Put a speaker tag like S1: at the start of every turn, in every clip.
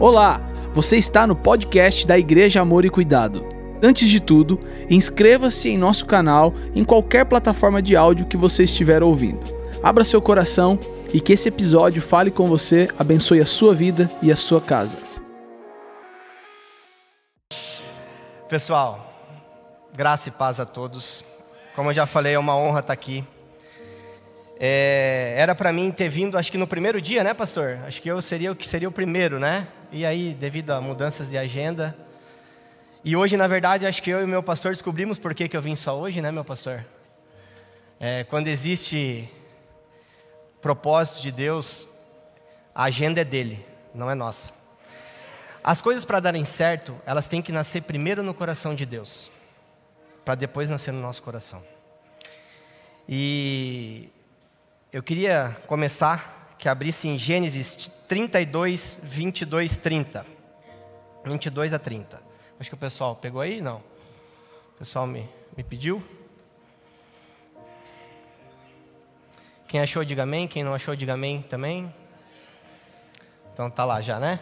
S1: Olá, você está no podcast da Igreja Amor e Cuidado. Antes de tudo, inscreva-se em nosso canal em qualquer plataforma de áudio que você estiver ouvindo. Abra seu coração e que esse episódio fale com você, abençoe a sua vida e a sua casa.
S2: Pessoal, graça e paz a todos. Como eu já falei, é uma honra estar aqui. É, era para mim ter vindo, acho que no primeiro dia, né, pastor? Acho que eu seria o que seria o primeiro, né? E aí, devido a mudanças de agenda. E hoje, na verdade, acho que eu e meu pastor descobrimos por que, que eu vim só hoje, né, meu pastor? É, quando existe propósito de Deus, a agenda é dele, não é nossa. As coisas para darem certo, elas têm que nascer primeiro no coração de Deus, para depois nascer no nosso coração. E eu queria começar que abrisse em Gênesis 32, 22, 30. 22 a 30. Acho que o pessoal pegou aí? Não. O pessoal me, me pediu. Quem achou, diga amém. Quem não achou, diga amém também. Então tá lá já, né?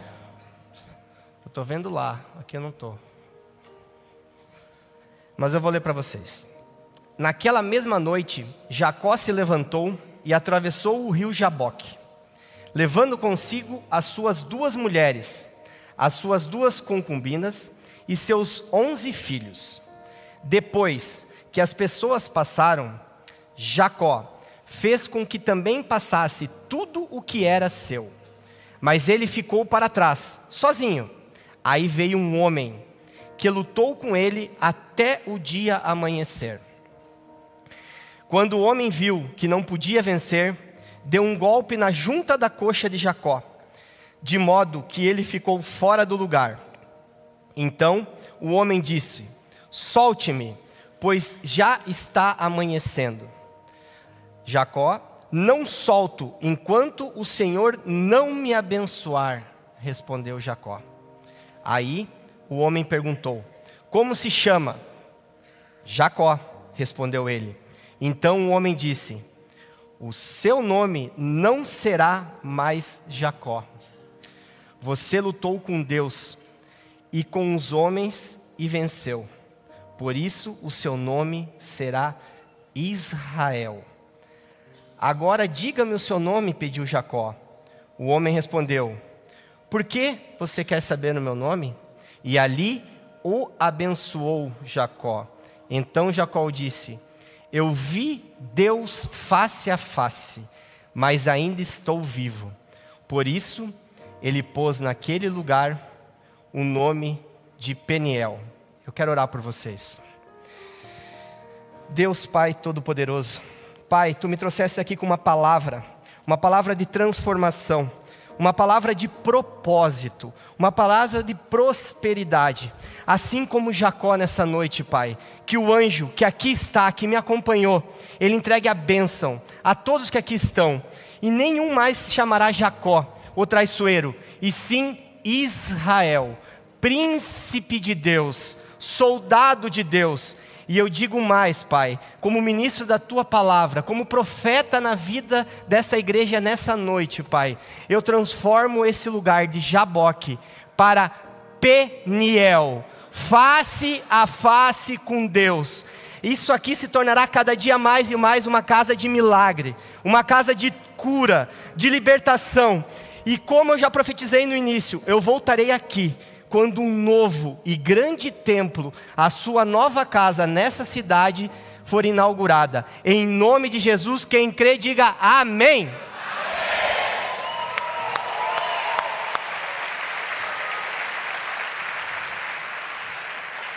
S2: Eu estou vendo lá, aqui eu não estou. Mas eu vou ler para vocês. Naquela mesma noite, Jacó se levantou e atravessou o rio Jaboque, levando consigo as suas duas mulheres, as suas duas concubinas e seus onze filhos. Depois que as pessoas passaram, Jacó fez com que também passasse tudo o que era seu. Mas ele ficou para trás, sozinho. Aí veio um homem que lutou com ele até o dia amanhecer. Quando o homem viu que não podia vencer, deu um golpe na junta da coxa de Jacó, de modo que ele ficou fora do lugar. Então o homem disse: Solte-me, pois já está amanhecendo. Jacó: Não solto enquanto o Senhor não me abençoar, respondeu Jacó. Aí o homem perguntou: Como se chama? Jacó, respondeu ele. Então o homem disse: O seu nome não será mais Jacó. Você lutou com Deus e com os homens e venceu. Por isso o seu nome será Israel. Agora diga-me o seu nome, pediu Jacó. O homem respondeu: Por que você quer saber o meu nome? E ali o abençoou Jacó. Então Jacó disse: eu vi Deus face a face, mas ainda estou vivo. Por isso, ele pôs naquele lugar o nome de Peniel. Eu quero orar por vocês. Deus Pai Todo-Poderoso, Pai, tu me trouxeste aqui com uma palavra, uma palavra de transformação uma palavra de propósito, uma palavra de prosperidade. Assim como Jacó nessa noite, Pai, que o anjo que aqui está, que me acompanhou, ele entregue a bênção a todos que aqui estão, e nenhum mais se chamará Jacó, o traiçoeiro, e sim Israel, príncipe de Deus, soldado de Deus, e eu digo mais, Pai, como ministro da tua palavra, como profeta na vida dessa igreja nessa noite, Pai, eu transformo esse lugar de Jaboque para Peniel, face a face com Deus. Isso aqui se tornará cada dia mais e mais uma casa de milagre, uma casa de cura, de libertação. E como eu já profetizei no início, eu voltarei aqui quando um novo e grande templo, a sua nova casa nessa cidade, for inaugurada. Em nome de Jesus, quem crê, diga amém.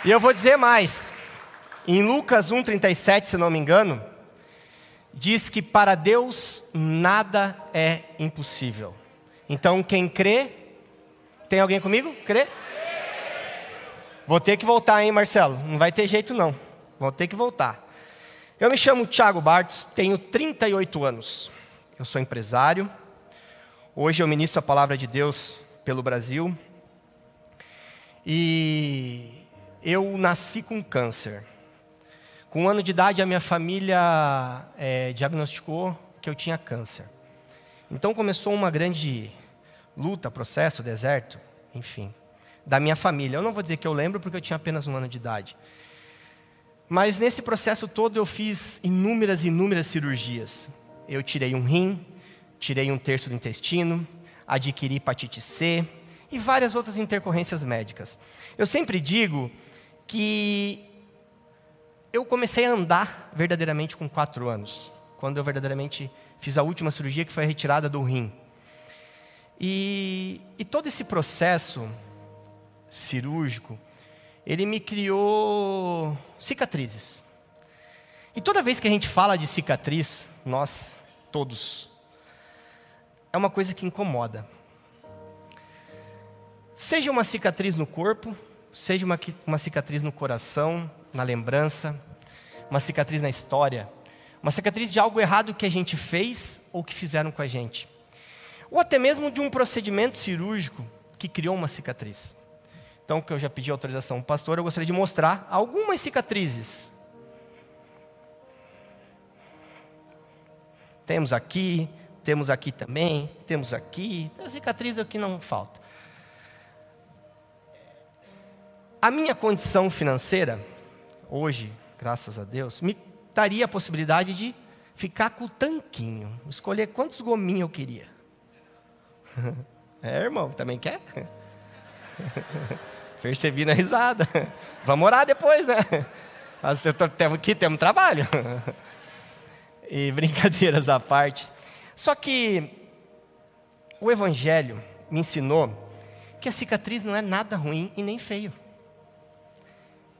S2: E eu vou dizer mais. Em Lucas 1,37, se não me engano, diz que para Deus nada é impossível. Então, quem crê, tem alguém comigo? Crê? Vou ter que voltar, hein, Marcelo? Não vai ter jeito, não. Vou ter que voltar. Eu me chamo Thiago Bartos, tenho 38 anos. Eu sou empresário. Hoje eu ministro a palavra de Deus pelo Brasil. E eu nasci com câncer. Com um ano de idade, a minha família é, diagnosticou que eu tinha câncer. Então começou uma grande luta, processo, deserto, enfim, da minha família. Eu não vou dizer que eu lembro porque eu tinha apenas um ano de idade. Mas nesse processo todo eu fiz inúmeras inúmeras cirurgias. Eu tirei um rim, tirei um terço do intestino, adquiri hepatite C e várias outras intercorrências médicas. Eu sempre digo que eu comecei a andar verdadeiramente com quatro anos, quando eu verdadeiramente fiz a última cirurgia que foi a retirada do rim. E, e todo esse processo cirúrgico, ele me criou cicatrizes. E toda vez que a gente fala de cicatriz, nós todos, é uma coisa que incomoda. Seja uma cicatriz no corpo, seja uma, uma cicatriz no coração, na lembrança, uma cicatriz na história, uma cicatriz de algo errado que a gente fez ou que fizeram com a gente, ou até mesmo de um procedimento cirúrgico que criou uma cicatriz. Então, que eu já pedi autorização ao pastor, eu gostaria de mostrar algumas cicatrizes. Temos aqui, temos aqui também, temos aqui, a cicatriz o que não falta. A minha condição financeira, hoje, graças a Deus, me daria a possibilidade de ficar com o tanquinho, escolher quantos gominhos eu queria. É, irmão, também quer? Percebi na risada. Vamos orar depois, né? Mas temos aqui, temos trabalho. E brincadeiras à parte. Só que o Evangelho me ensinou que a cicatriz não é nada ruim e nem feio.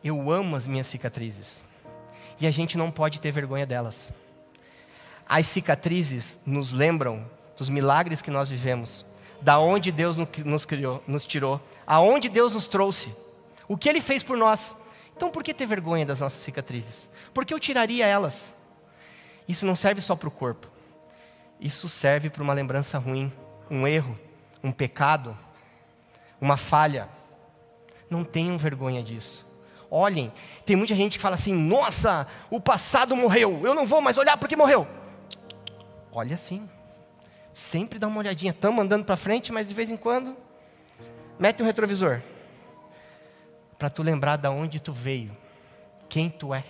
S2: Eu amo as minhas cicatrizes. E a gente não pode ter vergonha delas. As cicatrizes nos lembram dos milagres que nós vivemos, da onde Deus nos criou, nos tirou, aonde Deus nos trouxe, o que Ele fez por nós. Então, por que ter vergonha das nossas cicatrizes? Porque eu tiraria elas. Isso não serve só para o corpo. Isso serve para uma lembrança ruim, um erro, um pecado, uma falha. Não tenham vergonha disso. Olhem, tem muita gente que fala assim: nossa, o passado morreu, eu não vou mais olhar porque morreu. Olha assim, sempre dá uma olhadinha. Estamos andando para frente, mas de vez em quando, mete um retrovisor. Para tu lembrar de onde tu veio, quem tu é,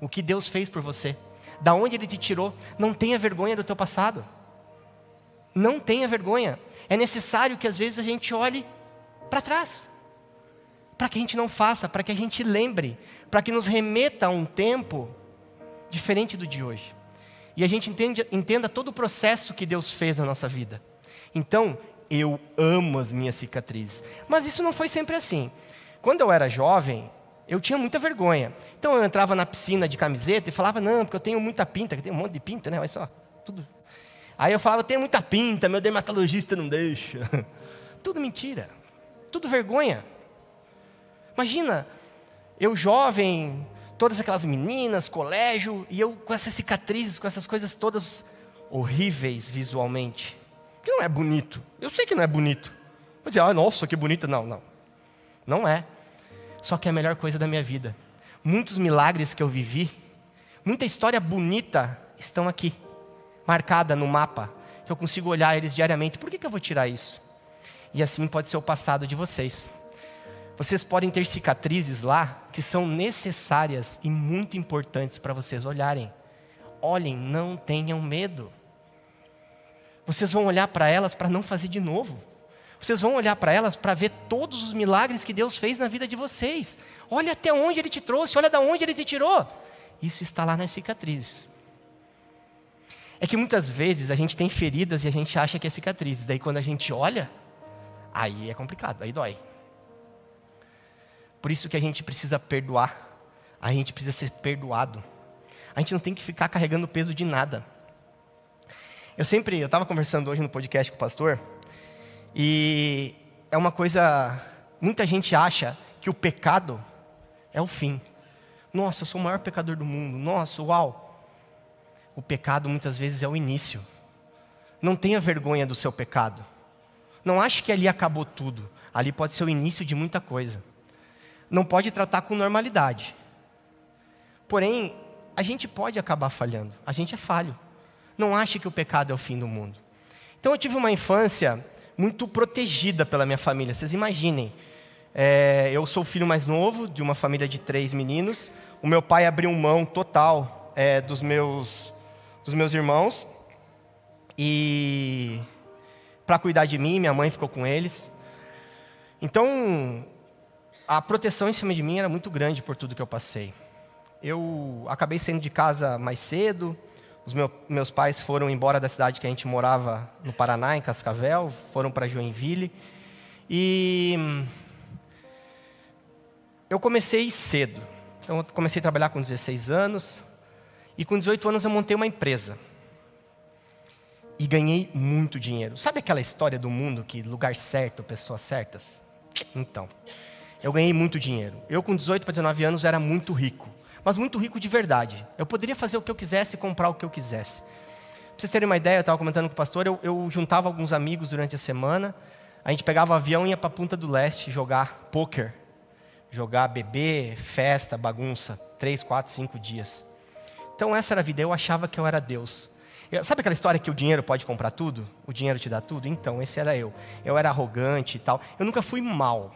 S2: o que Deus fez por você, da onde Ele te tirou. Não tenha vergonha do teu passado. Não tenha vergonha. É necessário que às vezes a gente olhe para trás para que a gente não faça, para que a gente lembre, para que nos remeta a um tempo diferente do de hoje. E a gente entende, entenda todo o processo que Deus fez na nossa vida. Então, eu amo as minhas cicatrizes. Mas isso não foi sempre assim. Quando eu era jovem, eu tinha muita vergonha. Então eu entrava na piscina de camiseta e falava, não, porque eu tenho muita pinta, que tem um monte de pinta, né? Olha só, tudo. Aí eu falava, tenho muita pinta, meu dermatologista não deixa. tudo mentira. Tudo vergonha. Imagina, eu jovem, todas aquelas meninas, colégio, e eu com essas cicatrizes, com essas coisas todas horríveis visualmente. Que não é bonito. Eu sei que não é bonito. Vou dizer, ah, nossa, que bonito. Não, não. Não é. Só que é a melhor coisa da minha vida. Muitos milagres que eu vivi, muita história bonita estão aqui, marcada no mapa, que eu consigo olhar eles diariamente. Por que, que eu vou tirar isso? E assim pode ser o passado de vocês. Vocês podem ter cicatrizes lá que são necessárias e muito importantes para vocês olharem. Olhem, não tenham medo. Vocês vão olhar para elas para não fazer de novo. Vocês vão olhar para elas para ver todos os milagres que Deus fez na vida de vocês. Olha até onde Ele te trouxe, olha de onde Ele te tirou. Isso está lá nas cicatrizes. É que muitas vezes a gente tem feridas e a gente acha que é cicatrizes. Daí quando a gente olha, aí é complicado, aí dói. Por isso que a gente precisa perdoar. A gente precisa ser perdoado. A gente não tem que ficar carregando o peso de nada. Eu sempre, eu estava conversando hoje no podcast com o pastor, e é uma coisa, muita gente acha que o pecado é o fim. Nossa, eu sou o maior pecador do mundo. Nossa, uau. O pecado muitas vezes é o início. Não tenha vergonha do seu pecado. Não ache que ali acabou tudo. Ali pode ser o início de muita coisa não pode tratar com normalidade. Porém, a gente pode acabar falhando, a gente é falho. Não ache que o pecado é o fim do mundo. Então eu tive uma infância muito protegida pela minha família. Vocês imaginem, é, eu sou o filho mais novo de uma família de três meninos. O meu pai abriu mão total é, dos, meus, dos meus irmãos e para cuidar de mim, minha mãe ficou com eles. Então, a proteção em cima de mim era muito grande por tudo que eu passei. Eu acabei saindo de casa mais cedo. Os meu, meus pais foram embora da cidade que a gente morava no Paraná, em Cascavel, foram para Joinville. E eu comecei cedo. Então, eu comecei a trabalhar com 16 anos. E com 18 anos eu montei uma empresa. E ganhei muito dinheiro. Sabe aquela história do mundo que lugar certo, pessoas certas? Então, eu ganhei muito dinheiro. Eu com 18 para 19 anos era muito rico. Mas muito rico de verdade. Eu poderia fazer o que eu quisesse e comprar o que eu quisesse. Para vocês terem uma ideia, eu estava comentando com o pastor, eu, eu juntava alguns amigos durante a semana. A gente pegava o avião e ia para a Punta do Leste jogar poker jogar, beber, festa, bagunça, três, quatro, cinco dias. Então essa era a vida. Eu achava que eu era Deus. Eu, sabe aquela história que o dinheiro pode comprar tudo? O dinheiro te dá tudo? Então, esse era eu. Eu era arrogante e tal. Eu nunca fui mal,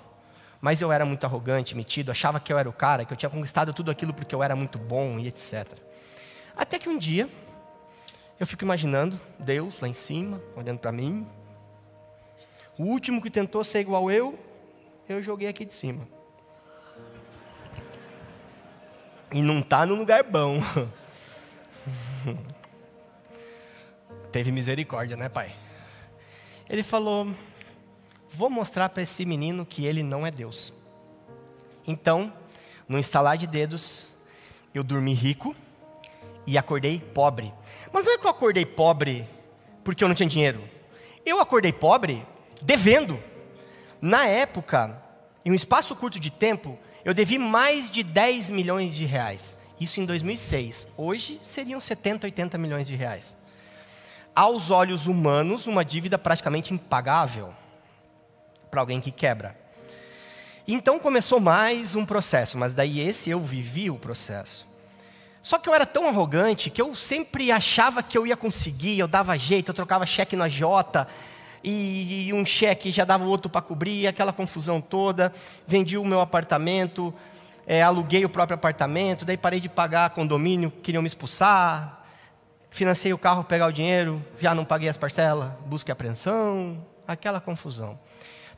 S2: mas eu era muito arrogante, metido. Achava que eu era o cara, que eu tinha conquistado tudo aquilo porque eu era muito bom e etc. Até que um dia, eu fico imaginando Deus lá em cima, olhando para mim. O último que tentou ser igual eu, eu joguei aqui de cima. E não está no lugar bom. Teve misericórdia, né, pai? Ele falou: Vou mostrar para esse menino que ele não é Deus. Então, no instalar de dedos, eu dormi rico e acordei pobre. Mas não é que eu acordei pobre porque eu não tinha dinheiro. Eu acordei pobre devendo. Na época, em um espaço curto de tempo, eu devi mais de 10 milhões de reais. Isso em 2006. Hoje seriam 70, 80 milhões de reais. Aos olhos humanos, uma dívida praticamente impagável para alguém que quebra. Então começou mais um processo, mas daí esse eu vivi o processo. Só que eu era tão arrogante que eu sempre achava que eu ia conseguir, eu dava jeito, eu trocava cheque na Jota, e, um cheque já dava outro para cobrir, aquela confusão toda. Vendi o meu apartamento, é, aluguei o próprio apartamento, daí parei de pagar condomínio, queriam me expulsar. Financei o carro, pegar o dinheiro, já não paguei as parcelas, busca e apreensão, aquela confusão.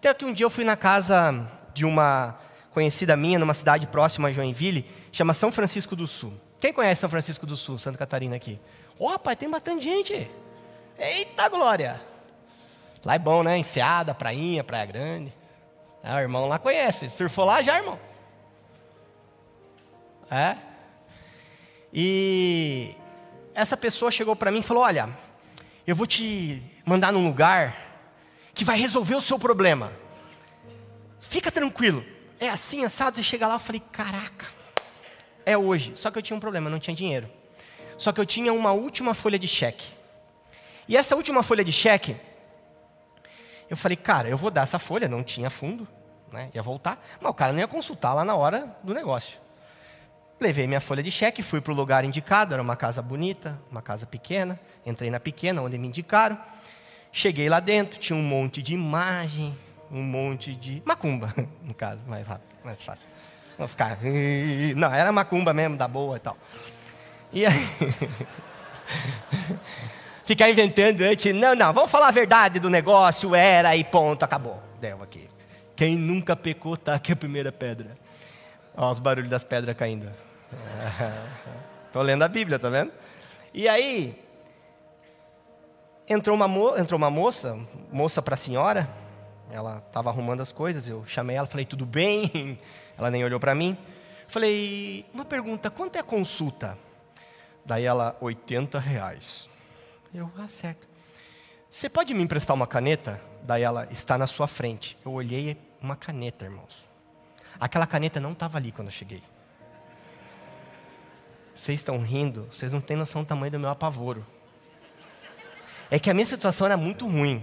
S2: Até que um dia eu fui na casa de uma conhecida minha, numa cidade próxima a Joinville, chama São Francisco do Sul. Quem conhece São Francisco do Sul, Santa Catarina aqui? Oh, rapaz, tem bastante gente. Eita glória! Lá é bom, né? Enseada, prainha, praia grande. Ah, o irmão lá conhece. Surfou lá já, irmão? É? E essa pessoa chegou para mim e falou: Olha, eu vou te mandar num lugar que vai resolver o seu problema. Fica tranquilo. É assim, assado. Você chega lá, eu falei: Caraca, é hoje. Só que eu tinha um problema, eu não tinha dinheiro. Só que eu tinha uma última folha de cheque. E essa última folha de cheque eu falei, cara, eu vou dar essa folha, não tinha fundo, né? ia voltar, mas o cara não ia consultar lá na hora do negócio. Levei minha folha de cheque, fui para o lugar indicado, era uma casa bonita, uma casa pequena, entrei na pequena, onde me indicaram. Cheguei lá dentro, tinha um monte de imagem, um monte de. Macumba, no caso, mais rápido, mais fácil. Não ficar. Não, era macumba mesmo, da boa e tal. E aí. ficar inventando antes. Não, não, vamos falar a verdade do negócio, era e ponto, acabou. Deu aqui. Quem nunca pecou, tá aqui a primeira pedra. Olha os barulhos das pedras caindo. Estou lendo a Bíblia, tá vendo? E aí, entrou uma, mo entrou uma moça, moça para a senhora, ela estava arrumando as coisas, eu chamei ela, falei, tudo bem? Ela nem olhou para mim. Falei, uma pergunta, quanto é a consulta? Daí ela, 80 reais. Eu, ah, certo. Você pode me emprestar uma caneta? Daí ela, está na sua frente. Eu olhei, uma caneta, irmãos. Aquela caneta não estava ali quando eu cheguei. Vocês estão rindo, vocês não têm noção do tamanho do meu apavoro. É que a minha situação era muito ruim.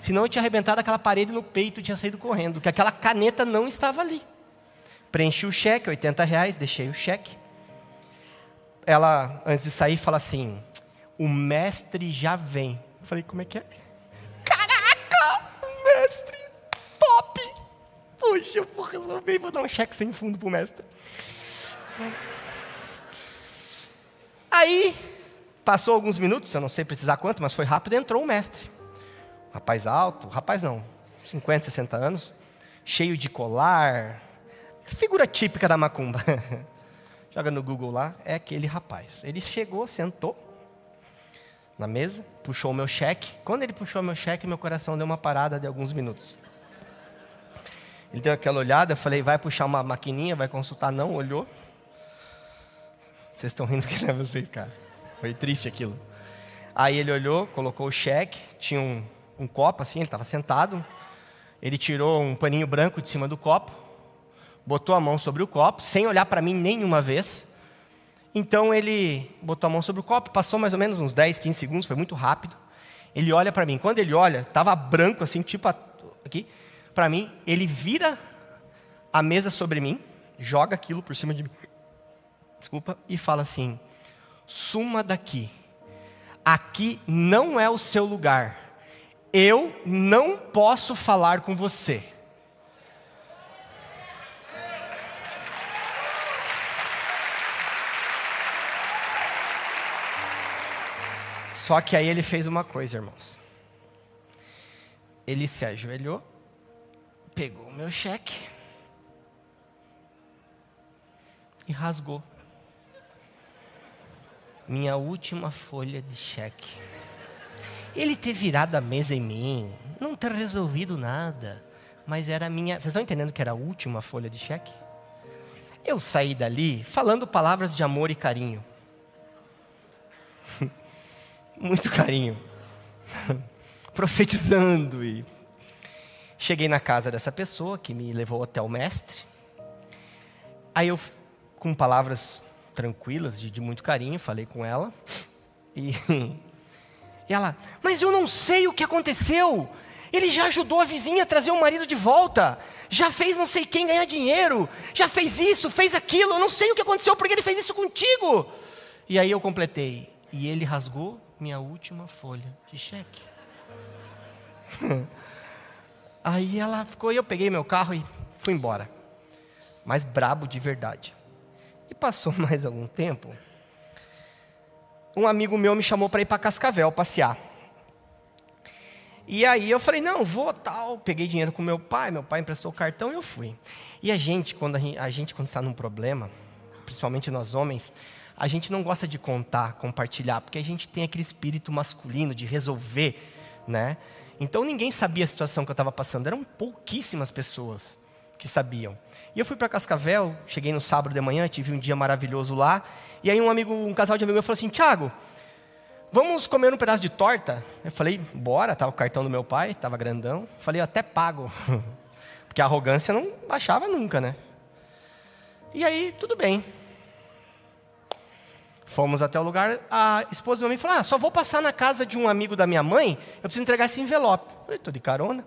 S2: Senão eu tinha arrebentado aquela parede no peito tinha saído correndo, que aquela caneta não estava ali. Preenchi o cheque, 80 reais, deixei o cheque. Ela, antes de sair, fala assim: o mestre já vem. Eu falei, como é que é? Caraca! hoje eu vou resolver vou dar um cheque sem fundo pro mestre. Aí, passou alguns minutos, eu não sei precisar quanto, mas foi rápido, entrou o mestre. Rapaz alto, rapaz não, 50, 60 anos, cheio de colar, figura típica da macumba. Joga no Google lá, é aquele rapaz. Ele chegou, sentou na mesa, puxou o meu cheque. Quando ele puxou o meu cheque, meu coração deu uma parada de alguns minutos. Ele deu aquela olhada, eu falei, vai puxar uma maquininha, vai consultar, não, olhou. Vocês estão rindo que não é vocês, cara. Foi triste aquilo. Aí ele olhou, colocou o cheque, tinha um, um copo assim, ele estava sentado. Ele tirou um paninho branco de cima do copo, botou a mão sobre o copo, sem olhar para mim nenhuma vez. Então ele botou a mão sobre o copo, passou mais ou menos uns 10, 15 segundos, foi muito rápido. Ele olha para mim. Quando ele olha, estava branco assim, tipo aqui, para mim, ele vira a mesa sobre mim, joga aquilo por cima de mim desculpa, e fala assim: suma daqui, aqui não é o seu lugar, eu não posso falar com você. Só que aí ele fez uma coisa, irmãos. Ele se ajoelhou, pegou o meu cheque e rasgou minha última folha de cheque. Ele ter virado a mesa em mim, não ter resolvido nada, mas era a minha. Vocês estão entendendo que era a última folha de cheque? Eu saí dali falando palavras de amor e carinho. Muito carinho. Profetizando e. Cheguei na casa dessa pessoa que me levou até o mestre. Aí eu, com palavras tranquilas, de, de muito carinho, falei com ela. E, e ela, mas eu não sei o que aconteceu. Ele já ajudou a vizinha a trazer o marido de volta. Já fez não sei quem ganhar dinheiro. Já fez isso, fez aquilo. Eu não sei o que aconteceu porque ele fez isso contigo. E aí eu completei. E ele rasgou minha última folha de cheque. aí ela ficou eu peguei meu carro e fui embora. Mas brabo de verdade. E passou mais algum tempo, um amigo meu me chamou para ir para Cascavel passear. E aí eu falei, não, vou tal. Peguei dinheiro com meu pai, meu pai emprestou o cartão e eu fui. E a gente, quando a gente, a gente quando está num problema, principalmente nós homens, a gente não gosta de contar, compartilhar, porque a gente tem aquele espírito masculino de resolver, né? Então ninguém sabia a situação que eu estava passando, eram pouquíssimas pessoas que sabiam. E eu fui para Cascavel, cheguei no sábado de manhã, tive um dia maravilhoso lá. E aí um amigo, um casal de amigos meu falou assim: "Tiago, vamos comer um pedaço de torta?" Eu falei: "Bora", tava o cartão do meu pai, tava grandão. Falei: "Até pago". Porque a arrogância não baixava nunca, né? E aí, tudo bem. Fomos até o lugar, a esposa do meu amigo falou: Ah, só vou passar na casa de um amigo da minha mãe, eu preciso entregar esse envelope. Eu falei: Tô de carona.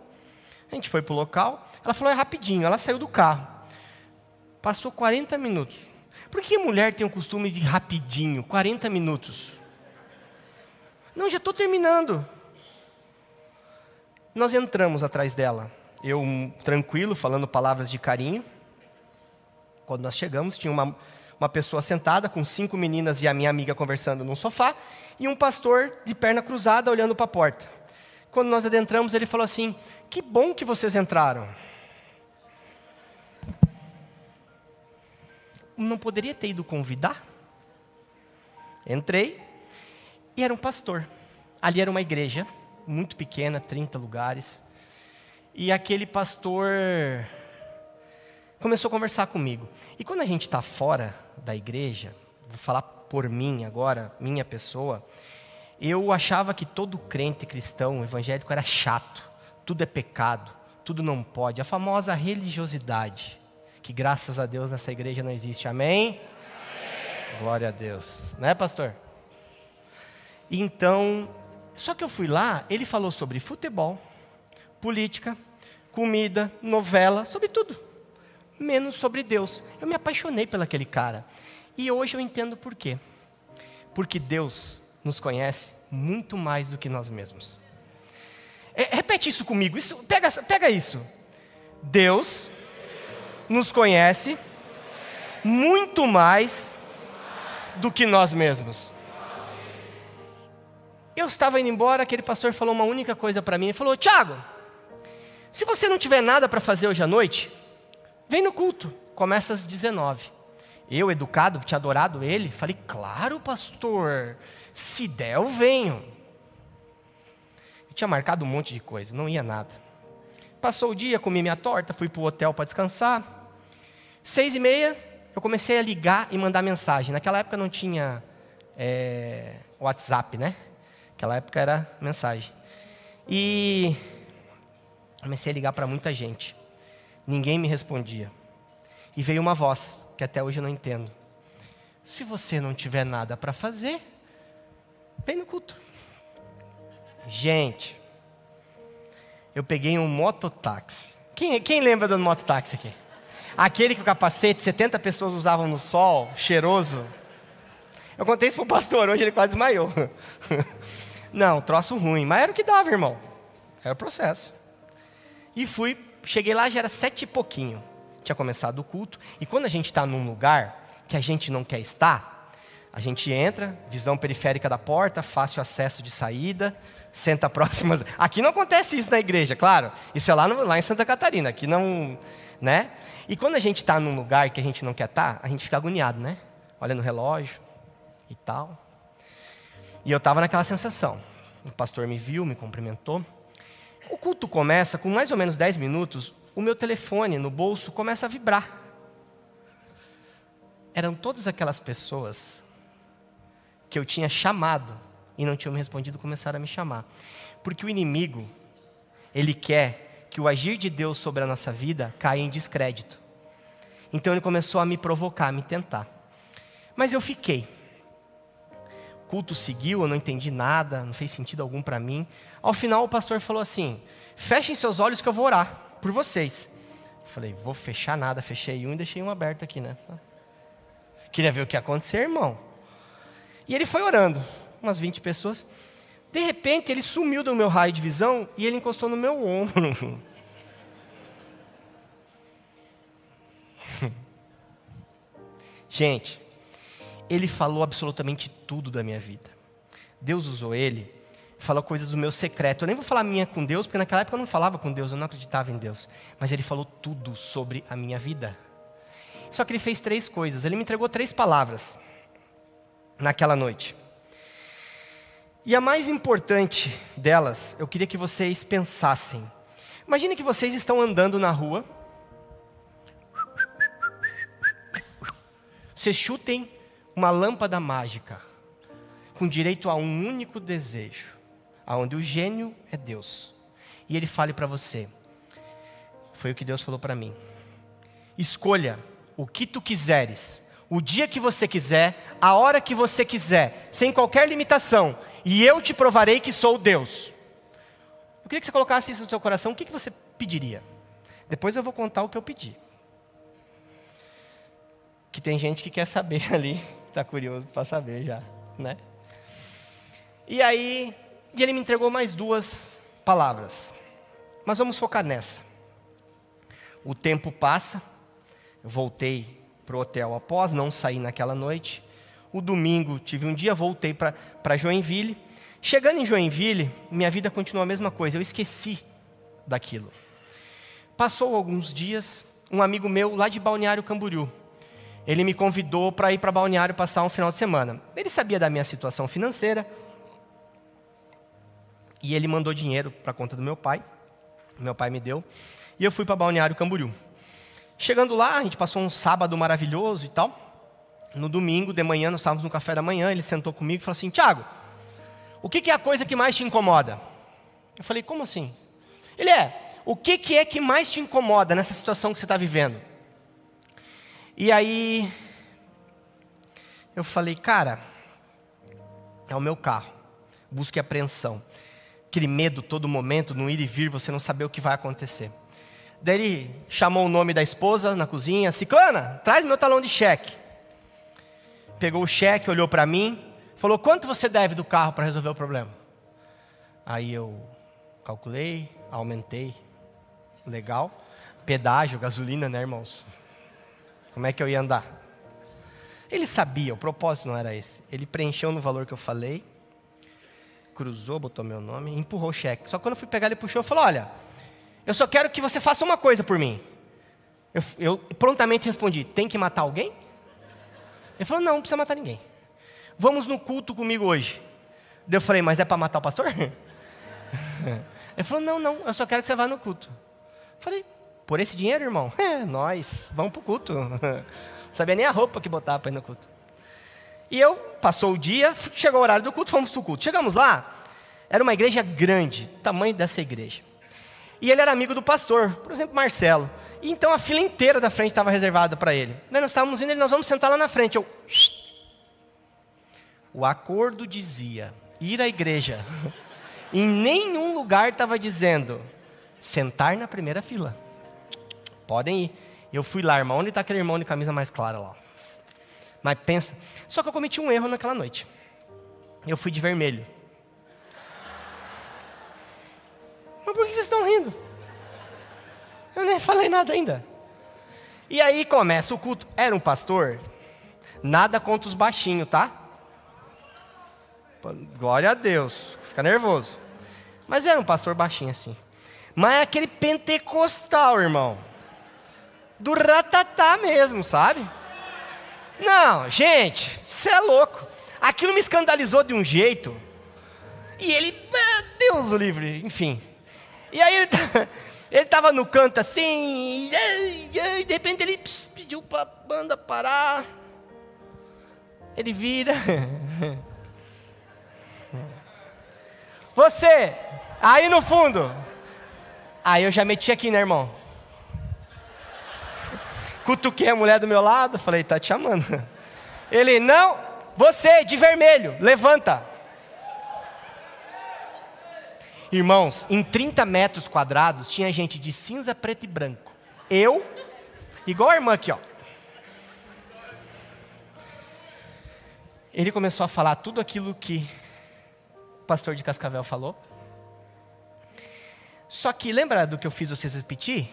S2: A gente foi para o local, ela falou: É rapidinho. Ela saiu do carro. Passou 40 minutos. Por que mulher tem o costume de rapidinho? 40 minutos. Não, já estou terminando. Nós entramos atrás dela. Eu, tranquilo, falando palavras de carinho. Quando nós chegamos, tinha uma, uma pessoa sentada com cinco meninas e a minha amiga conversando num sofá, e um pastor de perna cruzada olhando para a porta. Quando nós adentramos, ele falou assim: Que bom que vocês entraram. não poderia ter ido convidar? Entrei e era um pastor. Ali era uma igreja, muito pequena, 30 lugares. E aquele pastor começou a conversar comigo. E quando a gente está fora da igreja, vou falar por mim agora, minha pessoa, eu achava que todo crente cristão evangélico era chato, tudo é pecado, tudo não pode, a famosa religiosidade que graças a Deus nessa igreja não existe. Amém? Amém? Glória a Deus. Né, pastor? Então, só que eu fui lá, ele falou sobre futebol, política, comida, novela, sobre tudo. Menos sobre Deus. Eu me apaixonei pelaquele cara. E hoje eu entendo por quê. Porque Deus nos conhece muito mais do que nós mesmos. É, repete isso comigo. Isso, pega, pega isso. Deus nos conhece muito mais do que nós mesmos. Eu estava indo embora, aquele pastor falou uma única coisa para mim. Ele falou: Tiago, se você não tiver nada para fazer hoje à noite, vem no culto, começa às 19. Eu, educado, tinha adorado ele, falei: Claro, pastor, se der, eu venho. Eu tinha marcado um monte de coisa, não ia nada. Passou o dia, comi minha torta, fui para o hotel para descansar. Seis e meia, eu comecei a ligar e mandar mensagem. Naquela época não tinha é, WhatsApp, né? Naquela época era mensagem. E comecei a ligar para muita gente. Ninguém me respondia. E veio uma voz, que até hoje eu não entendo. Se você não tiver nada para fazer, vem no culto. Gente, eu peguei um mototáxi. Quem, quem lembra do mototáxi aqui? Aquele que o capacete, 70 pessoas usavam no sol, cheiroso. Eu contei isso pro pastor, hoje ele quase desmaiou. Não, troço ruim, mas era o que dava, irmão. Era o processo. E fui, cheguei lá, já era sete e pouquinho. Tinha começado o culto. E quando a gente está num lugar que a gente não quer estar, a gente entra, visão periférica da porta, fácil acesso de saída, senta próxima. Aqui não acontece isso na igreja, claro. Isso é lá, no, lá em Santa Catarina. Aqui não. Né? E quando a gente está num lugar que a gente não quer estar, tá, a gente fica agoniado, né? Olha no relógio e tal. E eu estava naquela sensação. O pastor me viu, me cumprimentou. O culto começa, com mais ou menos 10 minutos, o meu telefone no bolso começa a vibrar. Eram todas aquelas pessoas que eu tinha chamado e não tinham me respondido, começaram a me chamar. Porque o inimigo, ele quer que o agir de Deus sobre a nossa vida caia em descrédito. Então ele começou a me provocar, a me tentar. Mas eu fiquei. O culto seguiu, eu não entendi nada, não fez sentido algum para mim. Ao final o pastor falou assim: "Fechem seus olhos que eu vou orar por vocês". Eu falei: "Vou fechar nada". Fechei um e deixei um aberto aqui, né? Queria ver o que ia acontecer, irmão. E ele foi orando, umas 20 pessoas. De repente, ele sumiu do meu raio de visão e ele encostou no meu ombro. Gente, ele falou absolutamente tudo da minha vida. Deus usou ele, falou coisas do meu secreto. Eu nem vou falar minha com Deus, porque naquela época eu não falava com Deus, eu não acreditava em Deus. Mas ele falou tudo sobre a minha vida. Só que ele fez três coisas. Ele me entregou três palavras naquela noite. E a mais importante delas, eu queria que vocês pensassem. Imagine que vocês estão andando na rua. Vocês chutem uma lâmpada mágica, com direito a um único desejo, aonde o gênio é Deus. E ele fale para você. Foi o que Deus falou para mim. Escolha o que tu quiseres, o dia que você quiser, a hora que você quiser, sem qualquer limitação e eu te provarei que sou Deus. Eu queria que você colocasse isso no seu coração, o que, você pediria? Depois eu vou contar o que eu pedi. Que tem gente que quer saber ali, está curioso para saber já, né? E aí, e ele me entregou mais duas palavras. Mas vamos focar nessa. O tempo passa, eu voltei para o hotel após não sair naquela noite. O domingo tive um dia, voltei para Joinville. Chegando em Joinville, minha vida continuou a mesma coisa, eu esqueci daquilo. Passou alguns dias, um amigo meu lá de Balneário Camboriú, ele me convidou para ir para Balneário passar um final de semana. Ele sabia da minha situação financeira e ele mandou dinheiro para a conta do meu pai. Meu pai me deu e eu fui para Balneário Camboriú. Chegando lá, a gente passou um sábado maravilhoso e tal no domingo de manhã, nós estávamos no café da manhã, ele sentou comigo e falou assim: Tiago, o que, que, é a coisa que mais te incomoda? Eu falei: Como assim? Ele é: O que, que é que mais te incomoda nessa situação que você está vivendo? E aí, eu falei: Cara, é o meu carro, busque apreensão. Aquele medo todo momento, no ir e vir, você não saber o que vai acontecer. Daí ele chamou o nome da esposa na cozinha: Ciclana, traz meu talão de cheque pegou o cheque, olhou para mim, falou: Quanto você deve do carro para resolver o problema? Aí eu calculei, aumentei. Legal. Pedágio, gasolina, né, irmãos? Como é que eu ia andar? Ele sabia, o propósito não era esse. Ele preencheu no valor que eu falei, cruzou, botou meu nome, empurrou o cheque. Só que quando eu fui pegar, ele puxou e falou: Olha, eu só quero que você faça uma coisa por mim. Eu, eu prontamente respondi: Tem que matar alguém? Ele falou: Não, não precisa matar ninguém. Vamos no culto comigo hoje. Eu falei: Mas é para matar o pastor? Ele falou: Não, não, eu só quero que você vá no culto. Eu falei: Por esse dinheiro, irmão? É, nós, vamos para o culto. Não sabia nem a roupa que botava para ir no culto. E eu, passou o dia, chegou o horário do culto, fomos para o culto. Chegamos lá, era uma igreja grande, tamanho dessa igreja. E ele era amigo do pastor, por exemplo, Marcelo. E então a fila inteira da frente estava reservada para ele. Nós estávamos indo, ele, nós vamos sentar lá na frente. Eu, o acordo dizia ir à igreja. Em nenhum lugar estava dizendo sentar na primeira fila. Podem ir. Eu fui lá, irmão. Onde está aquele irmão de camisa mais clara lá? Mas pensa. Só que eu cometi um erro naquela noite. Eu fui de vermelho. Mas por que vocês estão rindo? Eu nem falei nada ainda. E aí começa o culto. Era um pastor. Nada contra os baixinhos, tá? Glória a Deus. Fica nervoso. Mas era um pastor baixinho assim. Mas é aquele pentecostal, irmão. Do ratatá mesmo, sabe? Não, gente, você é louco. Aquilo me escandalizou de um jeito. E ele, ah, Deus o livre, enfim. E aí ele, ele estava no canto assim, e, de repente ele pediu para a banda parar. Ele vira. Você, aí no fundo. Aí eu já meti aqui, né, irmão? Cutuquei a mulher do meu lado, falei, tá te chamando. Ele, não, você de vermelho, levanta. Irmãos, em 30 metros quadrados tinha gente de cinza, preto e branco. Eu, igual a irmã aqui, ó. Ele começou a falar tudo aquilo que pastor de Cascavel falou. Só que lembra do que eu fiz vocês repetir?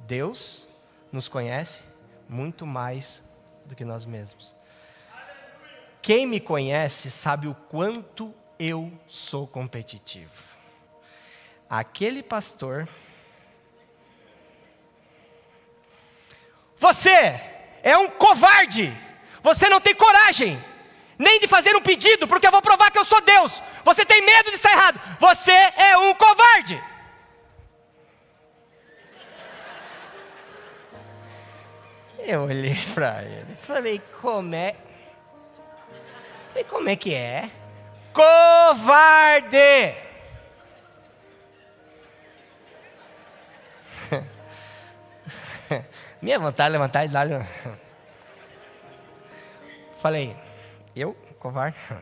S2: Deus nos conhece muito mais do que nós mesmos. Quem me conhece sabe o quanto eu sou competitivo. Aquele pastor. Você é um covarde. Você não tem coragem nem de fazer um pedido, porque eu vou provar que eu sou Deus. Você tem medo de estar errado. Você é um covarde. Eu olhei para ele e falei, como é? Falei, como é que é? Covarde! Minha vontade de levantar e dar Falei, eu, covarde?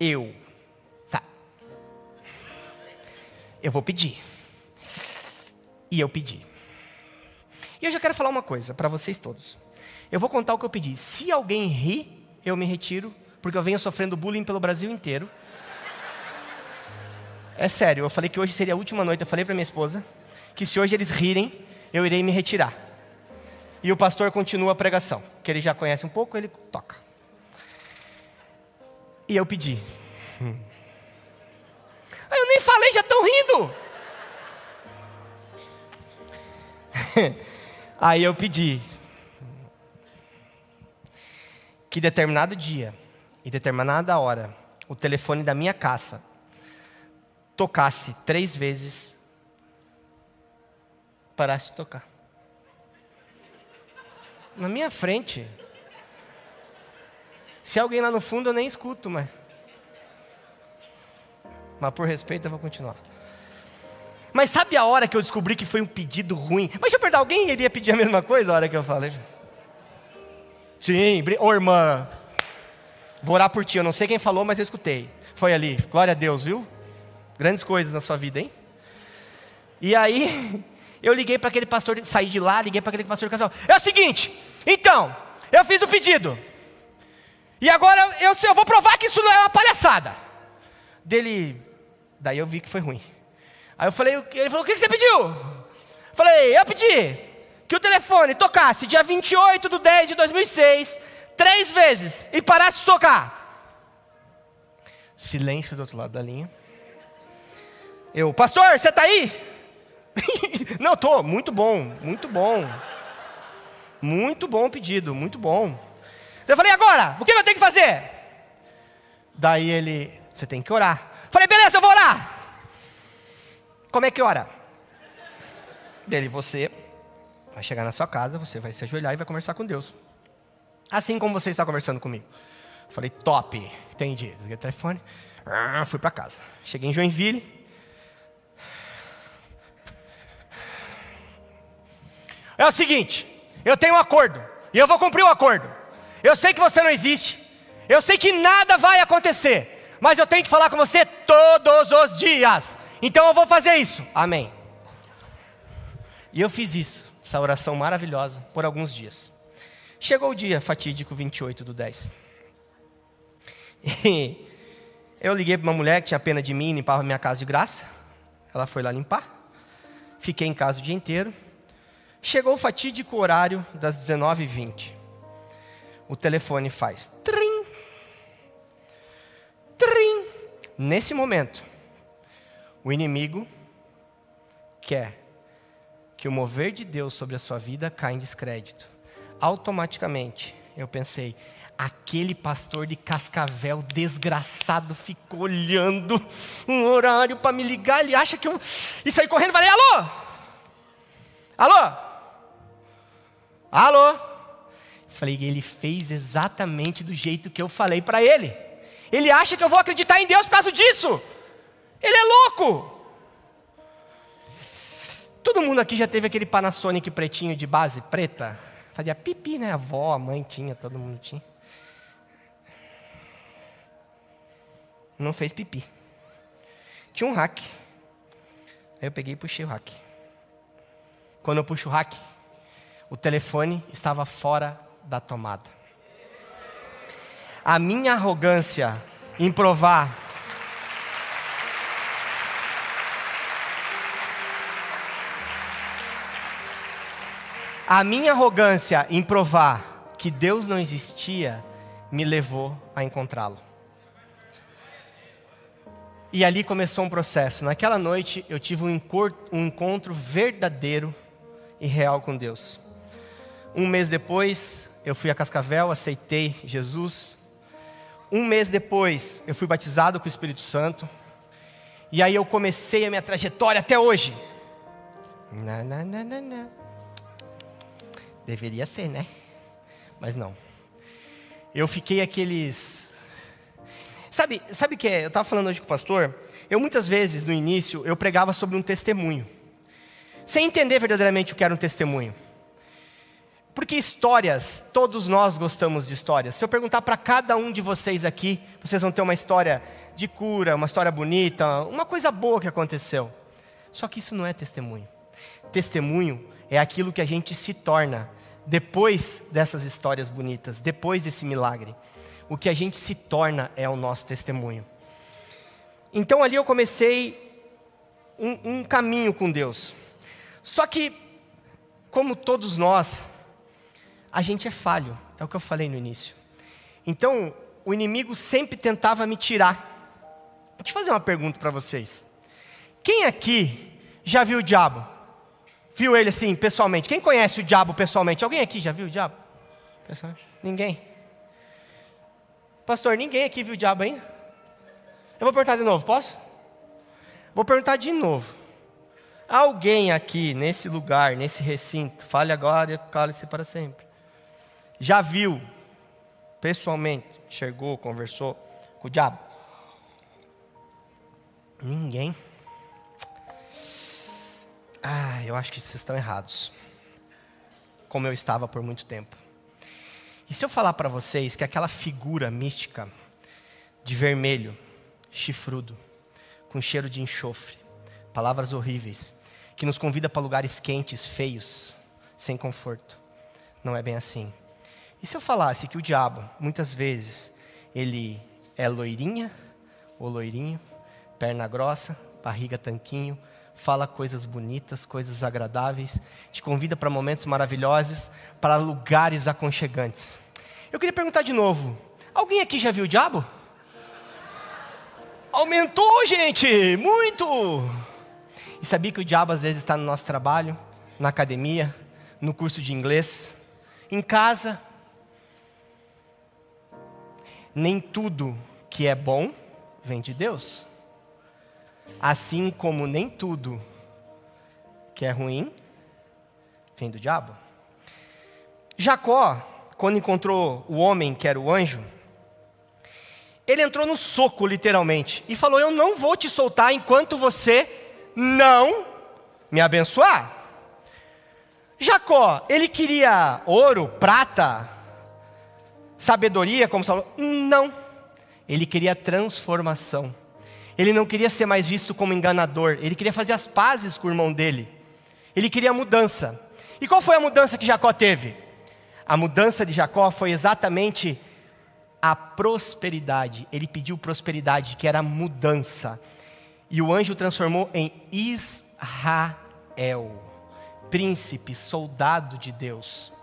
S2: Eu. Tá. Eu vou pedir. E eu pedi. E eu já quero falar uma coisa para vocês todos. Eu vou contar o que eu pedi. Se alguém ri, eu me retiro, porque eu venho sofrendo bullying pelo Brasil inteiro. É sério, eu falei que hoje seria a última noite. Eu falei para minha esposa que se hoje eles rirem, eu irei me retirar. E o pastor continua a pregação, que ele já conhece um pouco, ele toca. E eu pedi. Hum. Eu nem falei, já estão rindo. Aí eu pedi que determinado dia e determinada hora o telefone da minha casa tocasse três vezes, parasse de tocar. Na minha frente. Se alguém lá no fundo, eu nem escuto, mas. Mas por respeito eu vou continuar. Mas sabe a hora que eu descobri que foi um pedido ruim? Mas deixa eu perguntar, alguém iria pedir a mesma coisa a hora que eu falei? Sim, ô irmã, vou orar por ti. Eu não sei quem falou, mas eu escutei. Foi ali, glória a Deus, viu? Grandes coisas na sua vida, hein? E aí, eu liguei para aquele pastor, saí de lá, liguei para aquele pastor do casal. É o seguinte, então, eu fiz o pedido. E agora eu, eu vou provar que isso não é uma palhaçada. Dele, daí eu vi que foi ruim. Aí eu falei, ele falou, o que você pediu? Falei, eu pedi que o telefone tocasse dia 28 de 10 de 2006, três vezes, e parasse de tocar. Silêncio do outro lado da linha. Eu, pastor, você está aí? Não, estou, muito bom, muito bom. Muito bom pedido, muito bom. Eu falei, agora, o que eu tenho que fazer? Daí ele, você tem que orar. Falei, beleza, eu vou orar. Como é que ora? Dele, você vai chegar na sua casa, você vai se ajoelhar e vai conversar com Deus. Assim como você está conversando comigo. Falei, top, entendi. Desliguei o telefone, ah, fui para casa. Cheguei em Joinville. É o seguinte, eu tenho um acordo, e eu vou cumprir o acordo. Eu sei que você não existe, eu sei que nada vai acontecer, mas eu tenho que falar com você todos os dias. Então eu vou fazer isso. Amém. E eu fiz isso, essa oração maravilhosa, por alguns dias. Chegou o dia fatídico 28 do 10. E eu liguei para uma mulher que tinha pena de mim limpava minha casa de graça. Ela foi lá limpar. Fiquei em casa o dia inteiro. Chegou o fatídico horário das 19h20. O telefone faz trim, trim. Nesse momento, o inimigo quer que o mover de Deus sobre a sua vida caia em descrédito. Automaticamente, eu pensei, aquele pastor de Cascavel desgraçado ficou olhando um horário para me ligar, ele acha que eu. E saí correndo e falei: alô? Alô? Alô? Falei, ele fez exatamente do jeito que eu falei para ele. Ele acha que eu vou acreditar em Deus por causa disso. Ele é louco. Todo mundo aqui já teve aquele Panasonic pretinho de base preta? Fazia pipi, né? A avó, a mãe tinha, todo mundo tinha. Não fez pipi. Tinha um hack. Aí eu peguei e puxei o hack. Quando eu puxo o hack, o telefone estava fora da tomada. A minha arrogância em provar A minha arrogância em provar que Deus não existia me levou a encontrá-lo. E ali começou um processo. Naquela noite eu tive um encontro verdadeiro e real com Deus. Um mês depois, eu fui a Cascavel, aceitei Jesus. Um mês depois, eu fui batizado com o Espírito Santo. E aí eu comecei a minha trajetória até hoje. Não, não, não, não. Deveria ser, né? Mas não. Eu fiquei aqueles. Sabe, sabe o que é? Eu estava falando hoje com o pastor. Eu muitas vezes, no início, eu pregava sobre um testemunho. Sem entender verdadeiramente o que era um testemunho. Porque histórias, todos nós gostamos de histórias. Se eu perguntar para cada um de vocês aqui, vocês vão ter uma história de cura, uma história bonita, uma coisa boa que aconteceu. Só que isso não é testemunho. Testemunho é aquilo que a gente se torna depois dessas histórias bonitas, depois desse milagre. O que a gente se torna é o nosso testemunho. Então ali eu comecei um, um caminho com Deus. Só que, como todos nós, a gente é falho, é o que eu falei no início. Então, o inimigo sempre tentava me tirar. Deixa eu fazer uma pergunta para vocês. Quem aqui já viu o diabo? Viu ele assim, pessoalmente? Quem conhece o diabo pessoalmente? Alguém aqui já viu o diabo? Ninguém. Pastor, ninguém aqui viu o diabo ainda? Eu vou perguntar de novo, posso? Vou perguntar de novo. Alguém aqui nesse lugar, nesse recinto, fale agora e cale-se para sempre já viu, pessoalmente, enxergou, conversou com o diabo? Ninguém. Ah, eu acho que vocês estão errados. Como eu estava por muito tempo. E se eu falar para vocês que aquela figura mística de vermelho, chifrudo, com cheiro de enxofre, palavras horríveis, que nos convida para lugares quentes, feios, sem conforto, não é bem assim. E se eu falasse que o diabo, muitas vezes, ele é loirinha ou loirinho, perna grossa, barriga tanquinho, fala coisas bonitas, coisas agradáveis, te convida para momentos maravilhosos, para lugares aconchegantes. Eu queria perguntar de novo: alguém aqui já viu o diabo? Aumentou, gente, muito! E sabia que o diabo às vezes está no nosso trabalho, na academia, no curso de inglês, em casa. Nem tudo que é bom vem de Deus. Assim como nem tudo que é ruim vem do diabo. Jacó, quando encontrou o homem que era o anjo, ele entrou no soco, literalmente, e falou: Eu não vou te soltar enquanto você não me abençoar. Jacó, ele queria ouro, prata, sabedoria, como falou? Não. Ele queria transformação. Ele não queria ser mais visto como enganador, ele queria fazer as pazes com o irmão dele. Ele queria mudança. E qual foi a mudança que Jacó teve? A mudança de Jacó foi exatamente a prosperidade. Ele pediu prosperidade, que era mudança. E o anjo transformou em Israel, príncipe, soldado de Deus.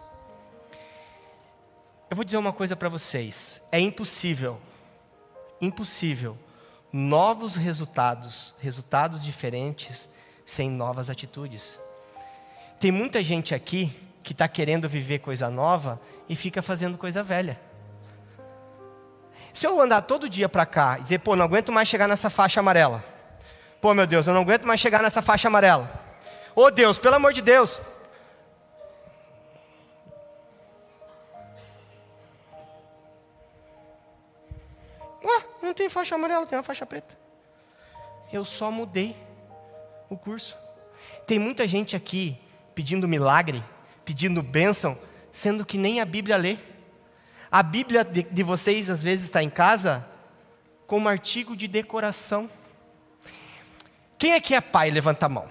S2: Eu vou dizer uma coisa para vocês: é impossível, impossível novos resultados, resultados diferentes, sem novas atitudes. Tem muita gente aqui que está querendo viver coisa nova e fica fazendo coisa velha. Se eu andar todo dia para cá e dizer, pô, não aguento mais chegar nessa faixa amarela. Pô, meu Deus, eu não aguento mais chegar nessa faixa amarela. Ô oh, Deus, pelo amor de Deus. Não tem faixa amarela, tem uma faixa preta. Eu só mudei o curso. Tem muita gente aqui pedindo milagre, pedindo bênção, sendo que nem a Bíblia lê. A Bíblia de, de vocês às vezes está em casa como artigo de decoração. Quem aqui é pai? Levanta a mão.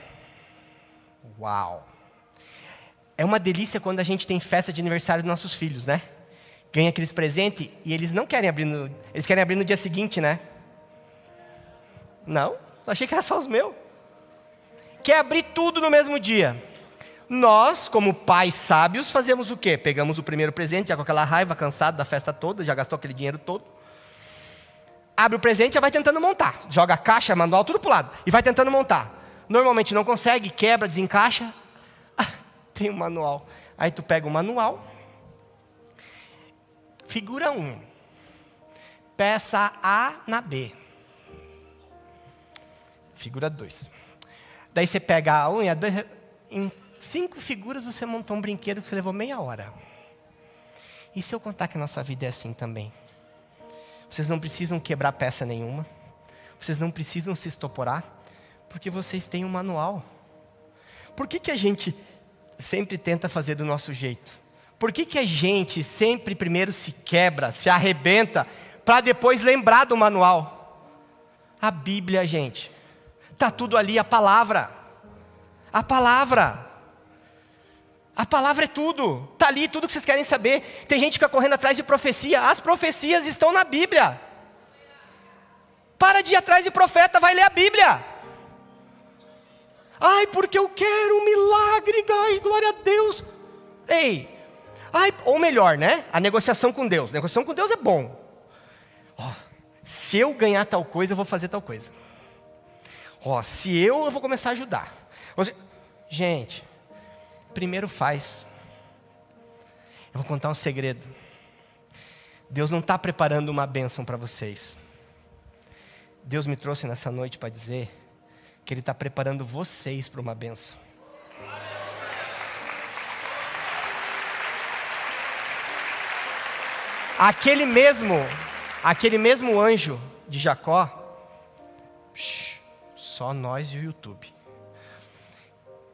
S2: Uau! É uma delícia quando a gente tem festa de aniversário dos nossos filhos, né? Ganha aqueles presentes e eles não querem abrir no, eles querem abrir no dia seguinte, né? Não, achei que era só os meus. Quer abrir tudo no mesmo dia. Nós, como pais sábios, fazemos o quê? Pegamos o primeiro presente, já com aquela raiva, cansado da festa toda, já gastou aquele dinheiro todo. Abre o presente e já vai tentando montar. Joga a caixa, manual, tudo para lado. E vai tentando montar. Normalmente não consegue, quebra, desencaixa. Ah, tem um manual. Aí tu pega o manual, Figura 1. Peça A na B. Figura 2. Daí você pega a 1 e a 2. Em cinco figuras você montou um brinquedo que você levou meia hora. E se eu contar que a nossa vida é assim também? Vocês não precisam quebrar peça nenhuma. Vocês não precisam se estoporar. Porque vocês têm um manual. Por que, que a gente sempre tenta fazer do nosso jeito? Por que, que a gente sempre primeiro se quebra, se arrebenta, para depois lembrar do manual? A Bíblia, gente, está tudo ali, a palavra. A palavra. A palavra é tudo. Está ali tudo que vocês querem saber. Tem gente que fica correndo atrás de profecia. As profecias estão na Bíblia. Para de ir atrás de profeta, vai ler a Bíblia. Ai, porque eu quero um milagre, ai, glória a Deus. Ei, Ai, ou melhor, né? A negociação com Deus. A negociação com Deus é bom. Oh, se eu ganhar tal coisa, eu vou fazer tal coisa. oh, se eu, eu vou começar a ajudar. gente, primeiro faz. Eu vou contar um segredo. Deus não está preparando uma bênção para vocês. Deus me trouxe nessa noite para dizer que Ele está preparando vocês para uma bênção. Aquele mesmo, aquele mesmo anjo de Jacó, só nós e o YouTube.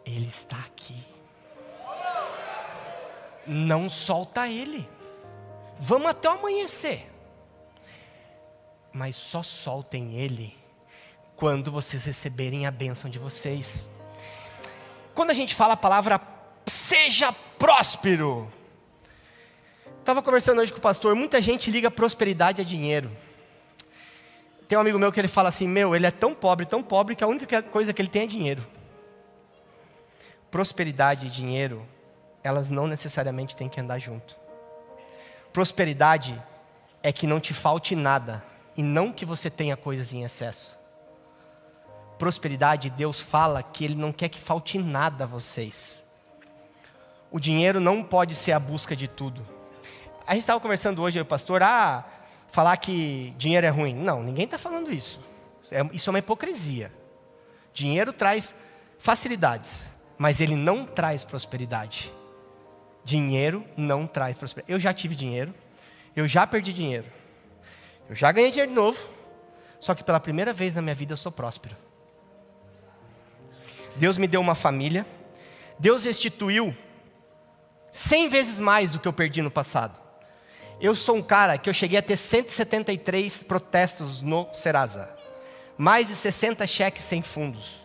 S2: Ele está aqui. Não solta ele. Vamos até o amanhecer. Mas só soltem ele quando vocês receberem a bênção de vocês. Quando a gente fala a palavra seja próspero, Estava conversando hoje com o pastor, muita gente liga prosperidade a dinheiro. Tem um amigo meu que ele fala assim: Meu, ele é tão pobre, tão pobre, que a única coisa que ele tem é dinheiro. prosperidade e dinheiro, elas não necessariamente têm que andar junto. Prosperidade é que não te falte nada e não que você tenha coisas em excesso. Prosperidade, Deus fala que Ele não quer que falte nada a vocês. O dinheiro não pode ser a busca de tudo. A gente estava conversando hoje, o pastor, ah, falar que dinheiro é ruim. Não, ninguém está falando isso. É, isso é uma hipocrisia. Dinheiro traz facilidades, mas ele não traz prosperidade. Dinheiro não traz prosperidade. Eu já tive dinheiro, eu já perdi dinheiro, eu já ganhei dinheiro de novo, só que pela primeira vez na minha vida eu sou próspero. Deus me deu uma família, Deus restituiu cem vezes mais do que eu perdi no passado. Eu sou um cara que eu cheguei a ter 173 protestos no Serasa, mais de 60 cheques sem fundos,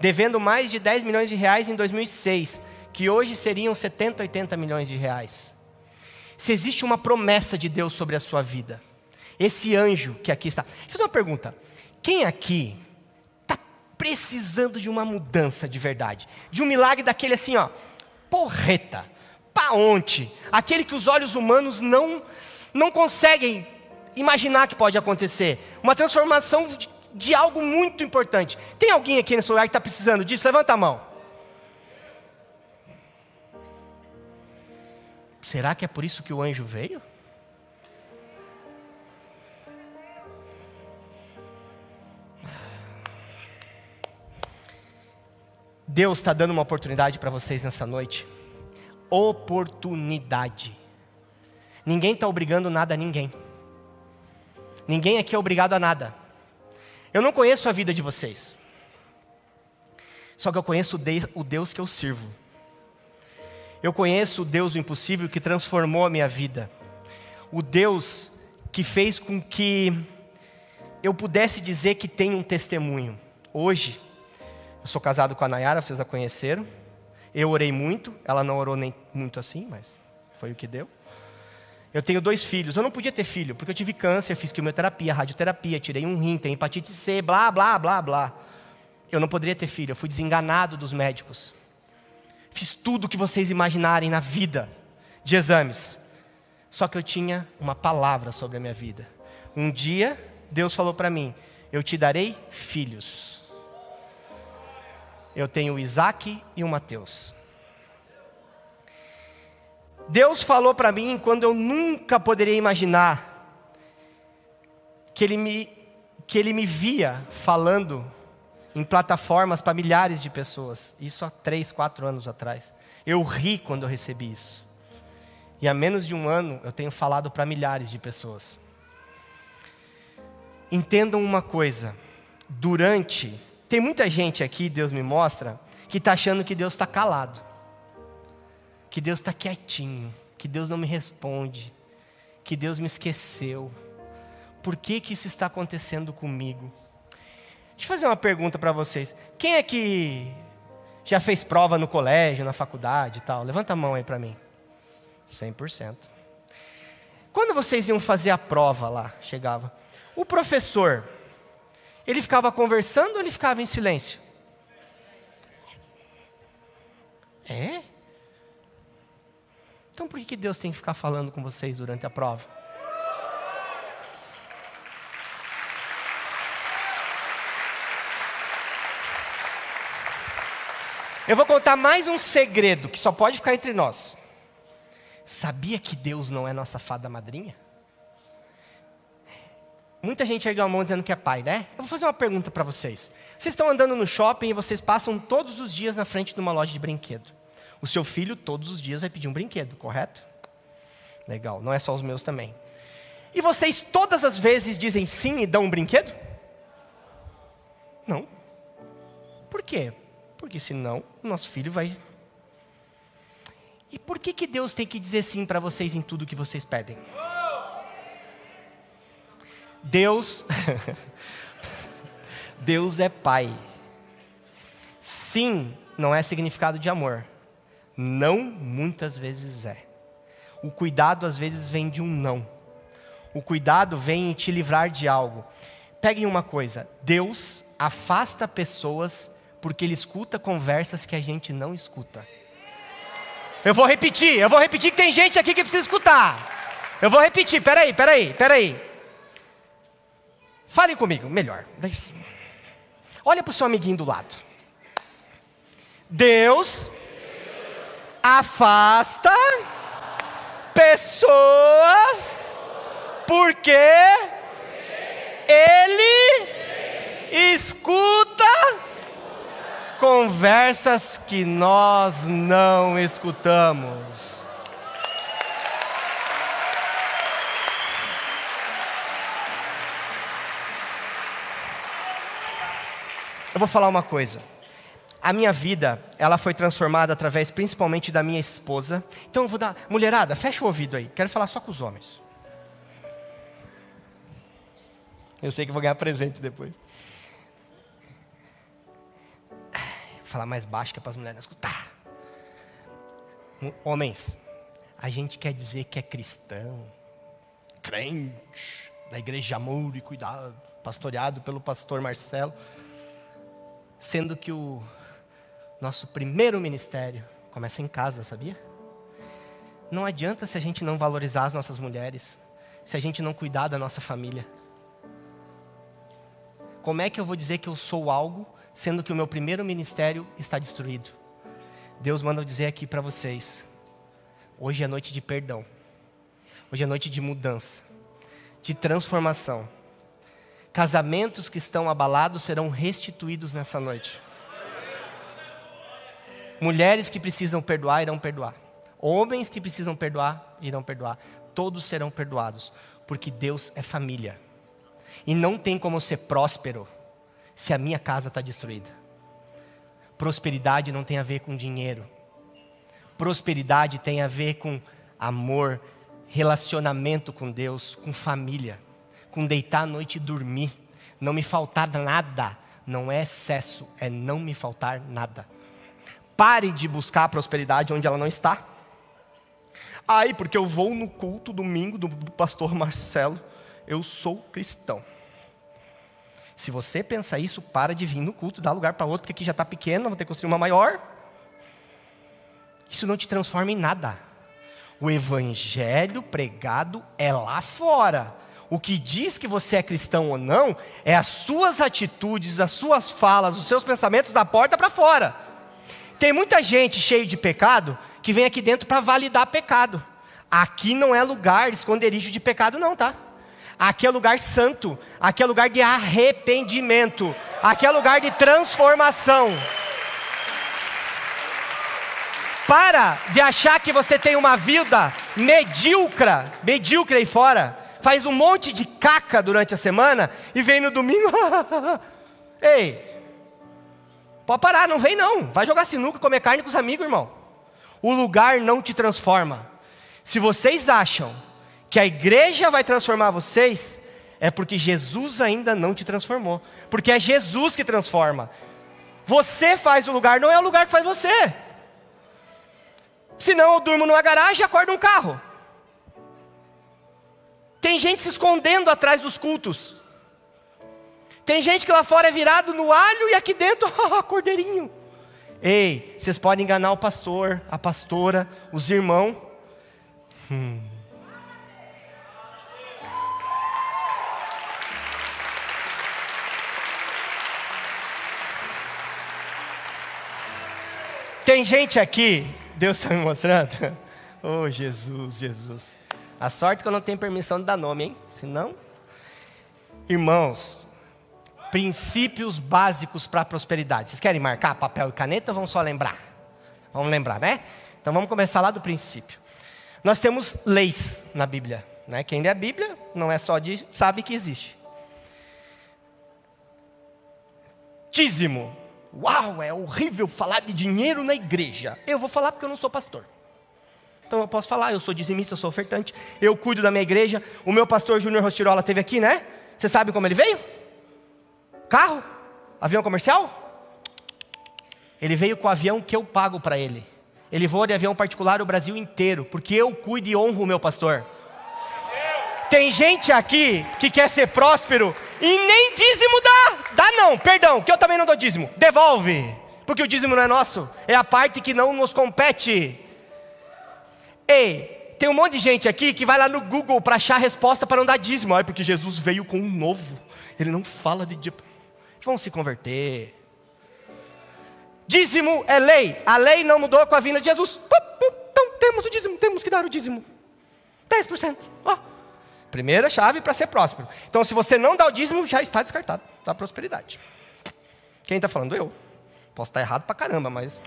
S2: devendo mais de 10 milhões de reais em 2006, que hoje seriam 70, 80 milhões de reais. Se existe uma promessa de Deus sobre a sua vida, esse anjo que aqui está. Deixa eu fazer uma pergunta: quem aqui está precisando de uma mudança de verdade? De um milagre daquele assim, ó, porreta paonte, aquele que os olhos humanos não, não conseguem imaginar que pode acontecer. Uma transformação de, de algo muito importante. Tem alguém aqui nesse lugar que está precisando disso? Levanta a mão. Será que é por isso que o anjo veio? Deus está dando uma oportunidade para vocês nessa noite oportunidade. Ninguém está obrigando nada a ninguém. Ninguém aqui é obrigado a nada. Eu não conheço a vida de vocês. Só que eu conheço o Deus que eu sirvo. Eu conheço o Deus do impossível que transformou a minha vida. O Deus que fez com que eu pudesse dizer que tenho um testemunho. Hoje, eu sou casado com a Nayara, vocês a conheceram. Eu orei muito, ela não orou nem muito assim, mas foi o que deu. Eu tenho dois filhos. Eu não podia ter filho, porque eu tive câncer, fiz quimioterapia, radioterapia, tirei um rim, tenho hepatite C, blá, blá, blá, blá. Eu não poderia ter filho, eu fui desenganado dos médicos. Fiz tudo o que vocês imaginarem na vida de exames. Só que eu tinha uma palavra sobre a minha vida. Um dia, Deus falou para mim: Eu te darei filhos eu tenho Isaac e o Mateus. Deus falou para mim quando eu nunca poderia imaginar que ele me que ele me via falando em plataformas para milhares de pessoas. Isso há três, quatro anos atrás. Eu ri quando eu recebi isso. E há menos de um ano eu tenho falado para milhares de pessoas. Entendam uma coisa: durante tem muita gente aqui, Deus me mostra, que está achando que Deus está calado, que Deus está quietinho, que Deus não me responde, que Deus me esqueceu. Por que, que isso está acontecendo comigo? Deixa eu fazer uma pergunta para vocês. Quem é que já fez prova no colégio, na faculdade e tal? Levanta a mão aí para mim. 100%. Quando vocês iam fazer a prova lá, chegava, o professor ele ficava conversando ou ele ficava em silêncio? É? Então por que Deus tem que ficar falando com vocês durante a prova? Eu vou contar mais um segredo que só pode ficar entre nós. Sabia que Deus não é nossa fada madrinha? Muita gente ergueu a mão dizendo que é pai, né? Eu vou fazer uma pergunta para vocês. Vocês estão andando no shopping e vocês passam todos os dias na frente de uma loja de brinquedo. O seu filho todos os dias vai pedir um brinquedo, correto? Legal, não é só os meus também. E vocês todas as vezes dizem sim e dão um brinquedo? Não. Por quê? Porque senão o nosso filho vai. E por que, que Deus tem que dizer sim para vocês em tudo que vocês pedem? Deus, Deus é Pai. Sim, não é significado de amor. Não, muitas vezes é. O cuidado às vezes vem de um não. O cuidado vem em te livrar de algo. Peguem uma coisa: Deus afasta pessoas Porque ele escuta conversas que a gente não escuta. Eu vou repetir, eu vou repetir que tem gente aqui que precisa escutar. Eu vou repetir, peraí, peraí, peraí. Fale comigo, melhor. Olha para o seu amiguinho do lado. Deus afasta pessoas porque Ele escuta conversas que nós não escutamos. Eu vou falar uma coisa. A minha vida, ela foi transformada através principalmente da minha esposa. Então eu vou dar, mulherada, fecha o ouvido aí. Quero falar só com os homens. Eu sei que vou ganhar presente depois. falar mais baixo que é para as mulheres não escutar. Homens, a gente quer dizer que é cristão, crente, da igreja de amor e cuidado, pastoreado pelo pastor Marcelo, sendo que o nosso primeiro ministério começa em casa, sabia? Não adianta se a gente não valorizar as nossas mulheres, se a gente não cuidar da nossa família. Como é que eu vou dizer que eu sou algo sendo que o meu primeiro ministério está destruído. Deus manda eu dizer aqui para vocês: hoje é noite de perdão, hoje é noite de mudança, de transformação. Casamentos que estão abalados serão restituídos nessa noite. Mulheres que precisam perdoar irão perdoar. Homens que precisam perdoar irão perdoar. Todos serão perdoados, porque Deus é família. E não tem como ser próspero se a minha casa está destruída. Prosperidade não tem a ver com dinheiro. Prosperidade tem a ver com amor, relacionamento com Deus, com família, com deitar à noite e dormir, não me faltar nada. Não é excesso, é não me faltar nada. Pare de buscar a prosperidade onde ela não está. Aí, porque eu vou no culto domingo do, pastor Marcelo, eu sou cristão. Se você pensar isso, para de vir no culto, dá lugar para outro, porque aqui já está pequeno, vou ter que construir uma maior. Isso não te transforma em nada. O evangelho pregado é lá fora. O que diz que você é cristão ou não é as suas atitudes, as suas falas, os seus pensamentos da porta para fora. Tem muita gente cheia de pecado que vem aqui dentro para validar pecado. Aqui não é lugar de esconderijo de pecado, não, tá? Aqui é lugar santo, aqui é lugar de arrependimento, aqui é lugar de transformação. Para de achar que você tem uma vida medíocre, medíocre aí fora. Faz um monte de caca durante a semana e vem no domingo. Ei, pode parar, não vem não. Vai jogar sinuca, comer carne com os amigos, irmão. O lugar não te transforma. Se vocês acham que a igreja vai transformar vocês, é porque Jesus ainda não te transformou. Porque é Jesus que transforma. Você faz o lugar, não é o lugar que faz você. Senão eu durmo numa garagem e acordo um carro. Tem gente se escondendo atrás dos cultos. Tem gente que lá fora é virado no alho e aqui dentro, cordeirinho. Ei, vocês podem enganar o pastor, a pastora, os irmãos. Hum. Tem gente aqui, Deus está me mostrando. Oh, Jesus, Jesus. A sorte que eu não tenho permissão de dar nome, hein? Senão. Irmãos, princípios básicos para a prosperidade. Vocês querem marcar papel e caneta ou vão só lembrar? Vamos lembrar, né? Então vamos começar lá do princípio. Nós temos leis na Bíblia. Né? Quem lê a Bíblia não é só de sabe que existe. Dízimo Uau, é horrível falar de dinheiro na igreja. Eu vou falar porque eu não sou pastor. Então eu posso falar, eu sou dizimista, eu sou ofertante, eu cuido da minha igreja. O meu pastor Júnior Rostirola teve aqui, né? Você sabe como ele veio? Carro? Avião comercial? Ele veio com o avião que eu pago para ele. Ele voa de avião particular o Brasil inteiro, porque eu cuido e honro o meu pastor. Tem gente aqui que quer ser próspero e nem dízimo dá. dá não, perdão, que eu também não dou dízimo. Devolve, porque o dízimo não é nosso, é a parte que não nos compete. Ei, tem um monte de gente aqui que vai lá no Google para achar a resposta para não dar dízimo. Ai, porque Jesus veio com um novo. Ele não fala de dízimo. Vão se converter. Dízimo é lei. A lei não mudou com a vinda de Jesus. Então temos o dízimo, temos que dar o dízimo. 10%. Ó. Primeira chave para ser próspero. Então, se você não dá o dízimo, já está descartado da prosperidade. Quem está falando? Eu. Posso estar errado para caramba, mas.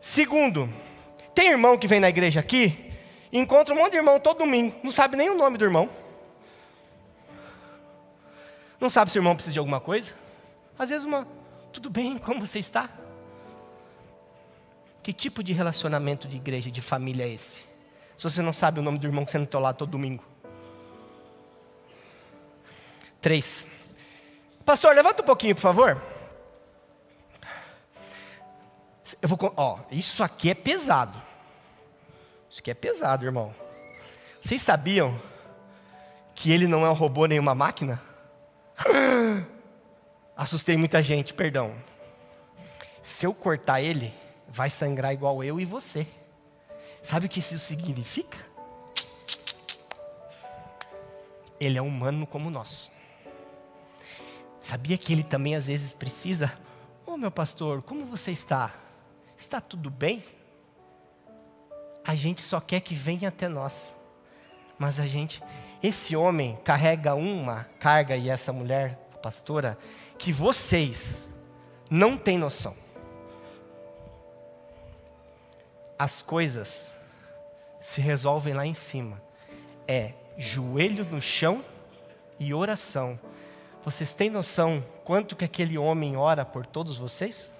S2: Segundo, tem irmão que vem na igreja aqui, encontra um monte de irmão todo domingo, não sabe nem o nome do irmão. Não sabe se o irmão precisa de alguma coisa. Às vezes uma, tudo bem, como você está? Que tipo de relacionamento de igreja, de família é esse? Se você não sabe o nome do irmão que você não está lá todo domingo. Três. Pastor, levanta um pouquinho, por favor. Eu vou, ó, isso aqui é pesado. Isso aqui é pesado, irmão. Vocês sabiam que ele não é um robô nem uma máquina? Assustei muita gente, perdão. Se eu cortar ele, vai sangrar igual eu e você. Sabe o que isso significa? Ele é humano como nós. Sabia que ele também às vezes precisa? Ô oh, meu pastor, como você está? Está tudo bem? A gente só quer que venha até nós. Mas a gente, esse homem carrega uma carga e essa mulher, a pastora, que vocês não têm noção. As coisas se resolvem lá em cima. É joelho no chão e oração. Vocês têm noção quanto que aquele homem ora por todos vocês?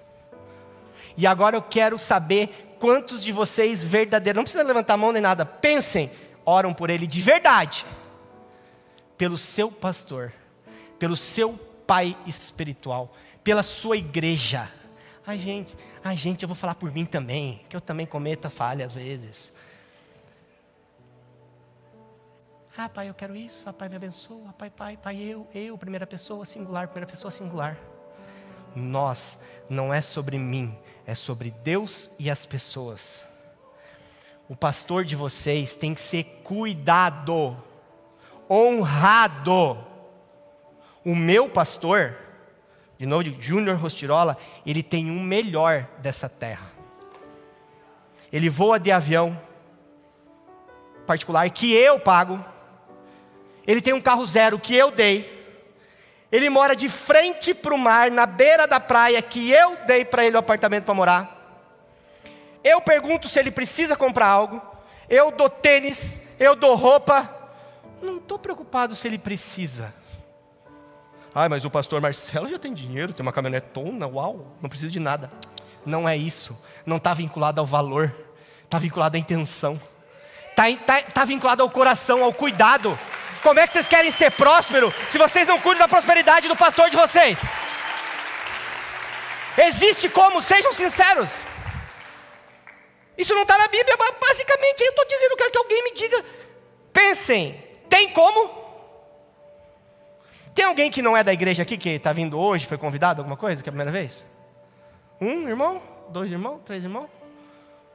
S2: E agora eu quero saber quantos de vocês verdadeiros, não precisa levantar a mão nem nada, pensem, oram por ele de verdade, pelo seu pastor, pelo seu pai espiritual, pela sua igreja. Ai, gente, ai, gente, eu vou falar por mim também, que eu também cometo falha às vezes. Ah, pai, eu quero isso. Ah, pai, me abençoa. Ah, pai, pai, pai, eu, eu, primeira pessoa singular, primeira pessoa singular. Nós, não é sobre mim, é sobre Deus e as pessoas. O pastor de vocês tem que ser cuidado, honrado. O meu pastor, de novo, Júnior Rostirola, ele tem um melhor dessa terra. Ele voa de avião particular que eu pago. Ele tem um carro zero que eu dei. Ele mora de frente para o mar, na beira da praia, que eu dei para ele o apartamento para morar. Eu pergunto se ele precisa comprar algo. Eu dou tênis, eu dou roupa. Não estou preocupado se ele precisa. Ai, mas o pastor Marcelo já tem dinheiro, tem uma caminhonete tona, uau, não precisa de nada. Não é isso. Não está vinculado ao valor, está vinculado à intenção, está tá, tá vinculado ao coração, ao cuidado. Como é que vocês querem ser prósperos se vocês não cuidam da prosperidade do pastor de vocês? Existe como? Sejam sinceros. Isso não está na Bíblia, mas basicamente eu estou dizendo, eu quero que alguém me diga. Pensem, tem como? Tem alguém que não é da igreja aqui, que está vindo hoje, foi convidado, alguma coisa, que é a primeira vez? Um irmão? Dois irmãos? Três irmãos?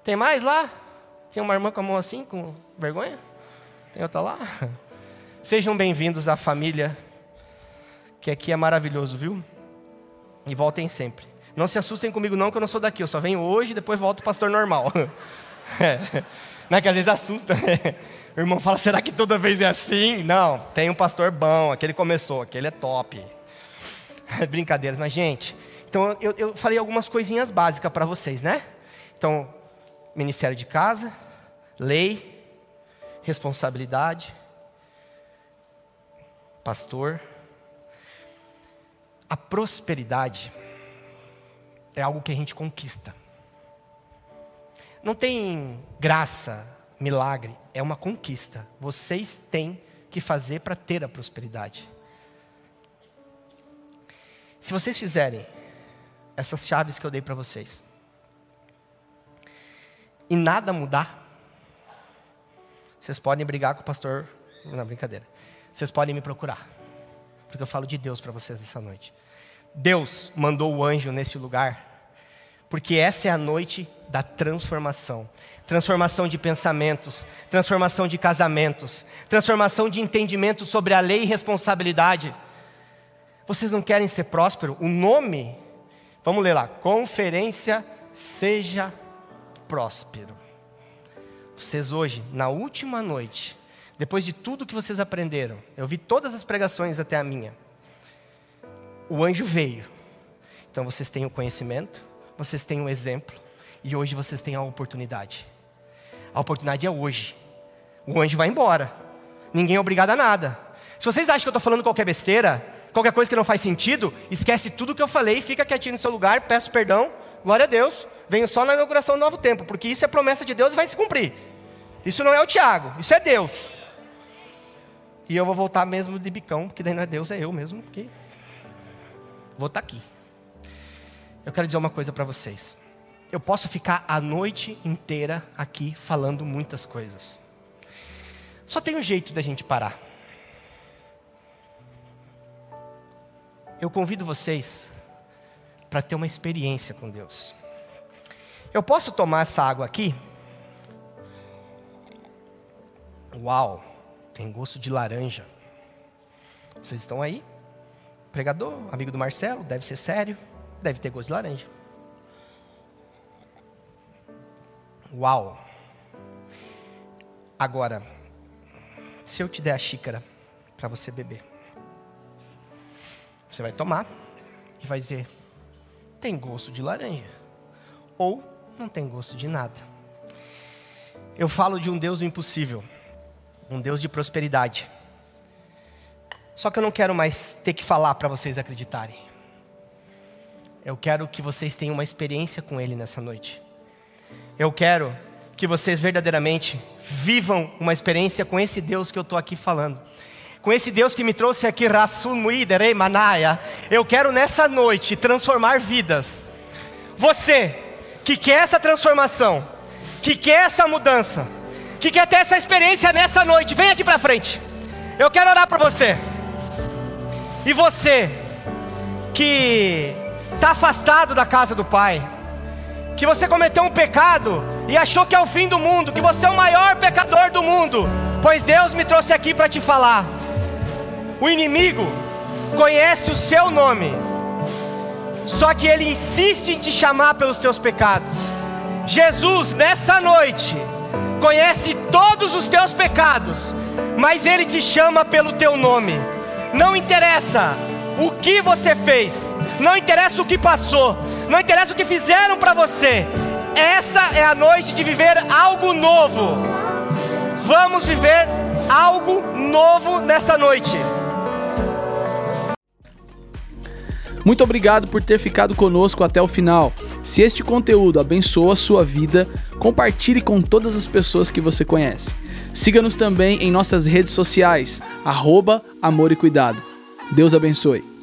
S2: Tem mais lá? Tem uma irmã com a mão assim, com vergonha? Tem outra lá? Sejam bem-vindos à família, que aqui é maravilhoso, viu? E voltem sempre. Não se assustem comigo, não, que eu não sou daqui. Eu só venho hoje e depois volto pastor normal. É. Não é que às vezes assusta. Né? O irmão fala: será que toda vez é assim? Não, tem um pastor bom, aquele começou, aquele é top. É brincadeiras, mas gente, então eu, eu falei algumas coisinhas básicas para vocês, né? Então, ministério de casa, lei, responsabilidade, pastor. A prosperidade é algo que a gente conquista. Não tem graça, milagre, é uma conquista. Vocês têm que fazer para ter a prosperidade. Se vocês fizerem essas chaves que eu dei para vocês, e nada mudar, vocês podem brigar com o pastor. Não, brincadeira vocês podem me procurar. porque eu falo de Deus para vocês essa noite. Deus mandou o anjo nesse lugar, porque essa é a noite da transformação transformação de pensamentos, transformação de casamentos, transformação de entendimento sobre a lei e responsabilidade. Vocês não querem ser próspero? O nome, vamos ler lá: Conferência Seja Próspero. Vocês hoje, na última noite, depois de tudo que vocês aprenderam, eu vi todas as pregações até a minha. O anjo veio. Então vocês têm o conhecimento, vocês têm o exemplo, e hoje vocês têm a oportunidade. A oportunidade é hoje. O anjo vai embora. Ninguém é obrigado a nada. Se vocês acham que eu estou falando qualquer besteira, qualquer coisa que não faz sentido, esquece tudo que eu falei, fica quietinho no seu lugar, peço perdão, glória a Deus, venho só na inauguração do novo tempo, porque isso é promessa de Deus e vai se cumprir. Isso não é o Tiago, isso é Deus. E eu vou voltar mesmo de bicão, porque daí não é Deus, é eu mesmo. Que... Vou estar tá aqui. Eu quero dizer uma coisa para vocês eu posso ficar a noite inteira aqui falando muitas coisas. Só tem um jeito da gente parar. Eu convido vocês para ter uma experiência com Deus. Eu posso tomar essa água aqui? Uau, tem gosto de laranja. Vocês estão aí? Pregador, amigo do Marcelo, deve ser sério, deve ter gosto de laranja. Uau! Agora, se eu te der a xícara para você beber, você vai tomar e vai dizer: tem gosto de laranja, ou não tem gosto de nada. Eu falo de um Deus impossível, um Deus de prosperidade. Só que eu não quero mais ter que falar para vocês acreditarem. Eu quero que vocês tenham uma experiência com Ele nessa noite. Eu quero que vocês verdadeiramente vivam uma experiência com esse Deus que eu estou aqui falando. Com esse Deus que me trouxe aqui, Rasul Muiderei Manaya. Eu quero nessa noite transformar vidas. Você que quer essa transformação, que quer essa mudança, que quer ter essa experiência nessa noite, vem aqui para frente. Eu quero orar para você. E você que está afastado da casa do Pai, que você cometeu um pecado e achou que é o fim do mundo, que você é o maior pecador do mundo, pois Deus me trouxe aqui para te falar. O inimigo conhece o seu nome, só que ele insiste em te chamar pelos teus pecados. Jesus, nessa noite, conhece todos os teus pecados, mas ele te chama pelo teu nome. Não interessa o que você fez, não interessa o que passou, não interessa o que fizeram para você, essa é a noite de viver algo novo. Vamos viver algo novo nessa noite.
S1: Muito obrigado por ter ficado conosco até o final. Se este conteúdo abençoa a sua vida, compartilhe com todas as pessoas que você conhece. Siga-nos também em nossas redes sociais, arroba Amor e Cuidado. Deus abençoe.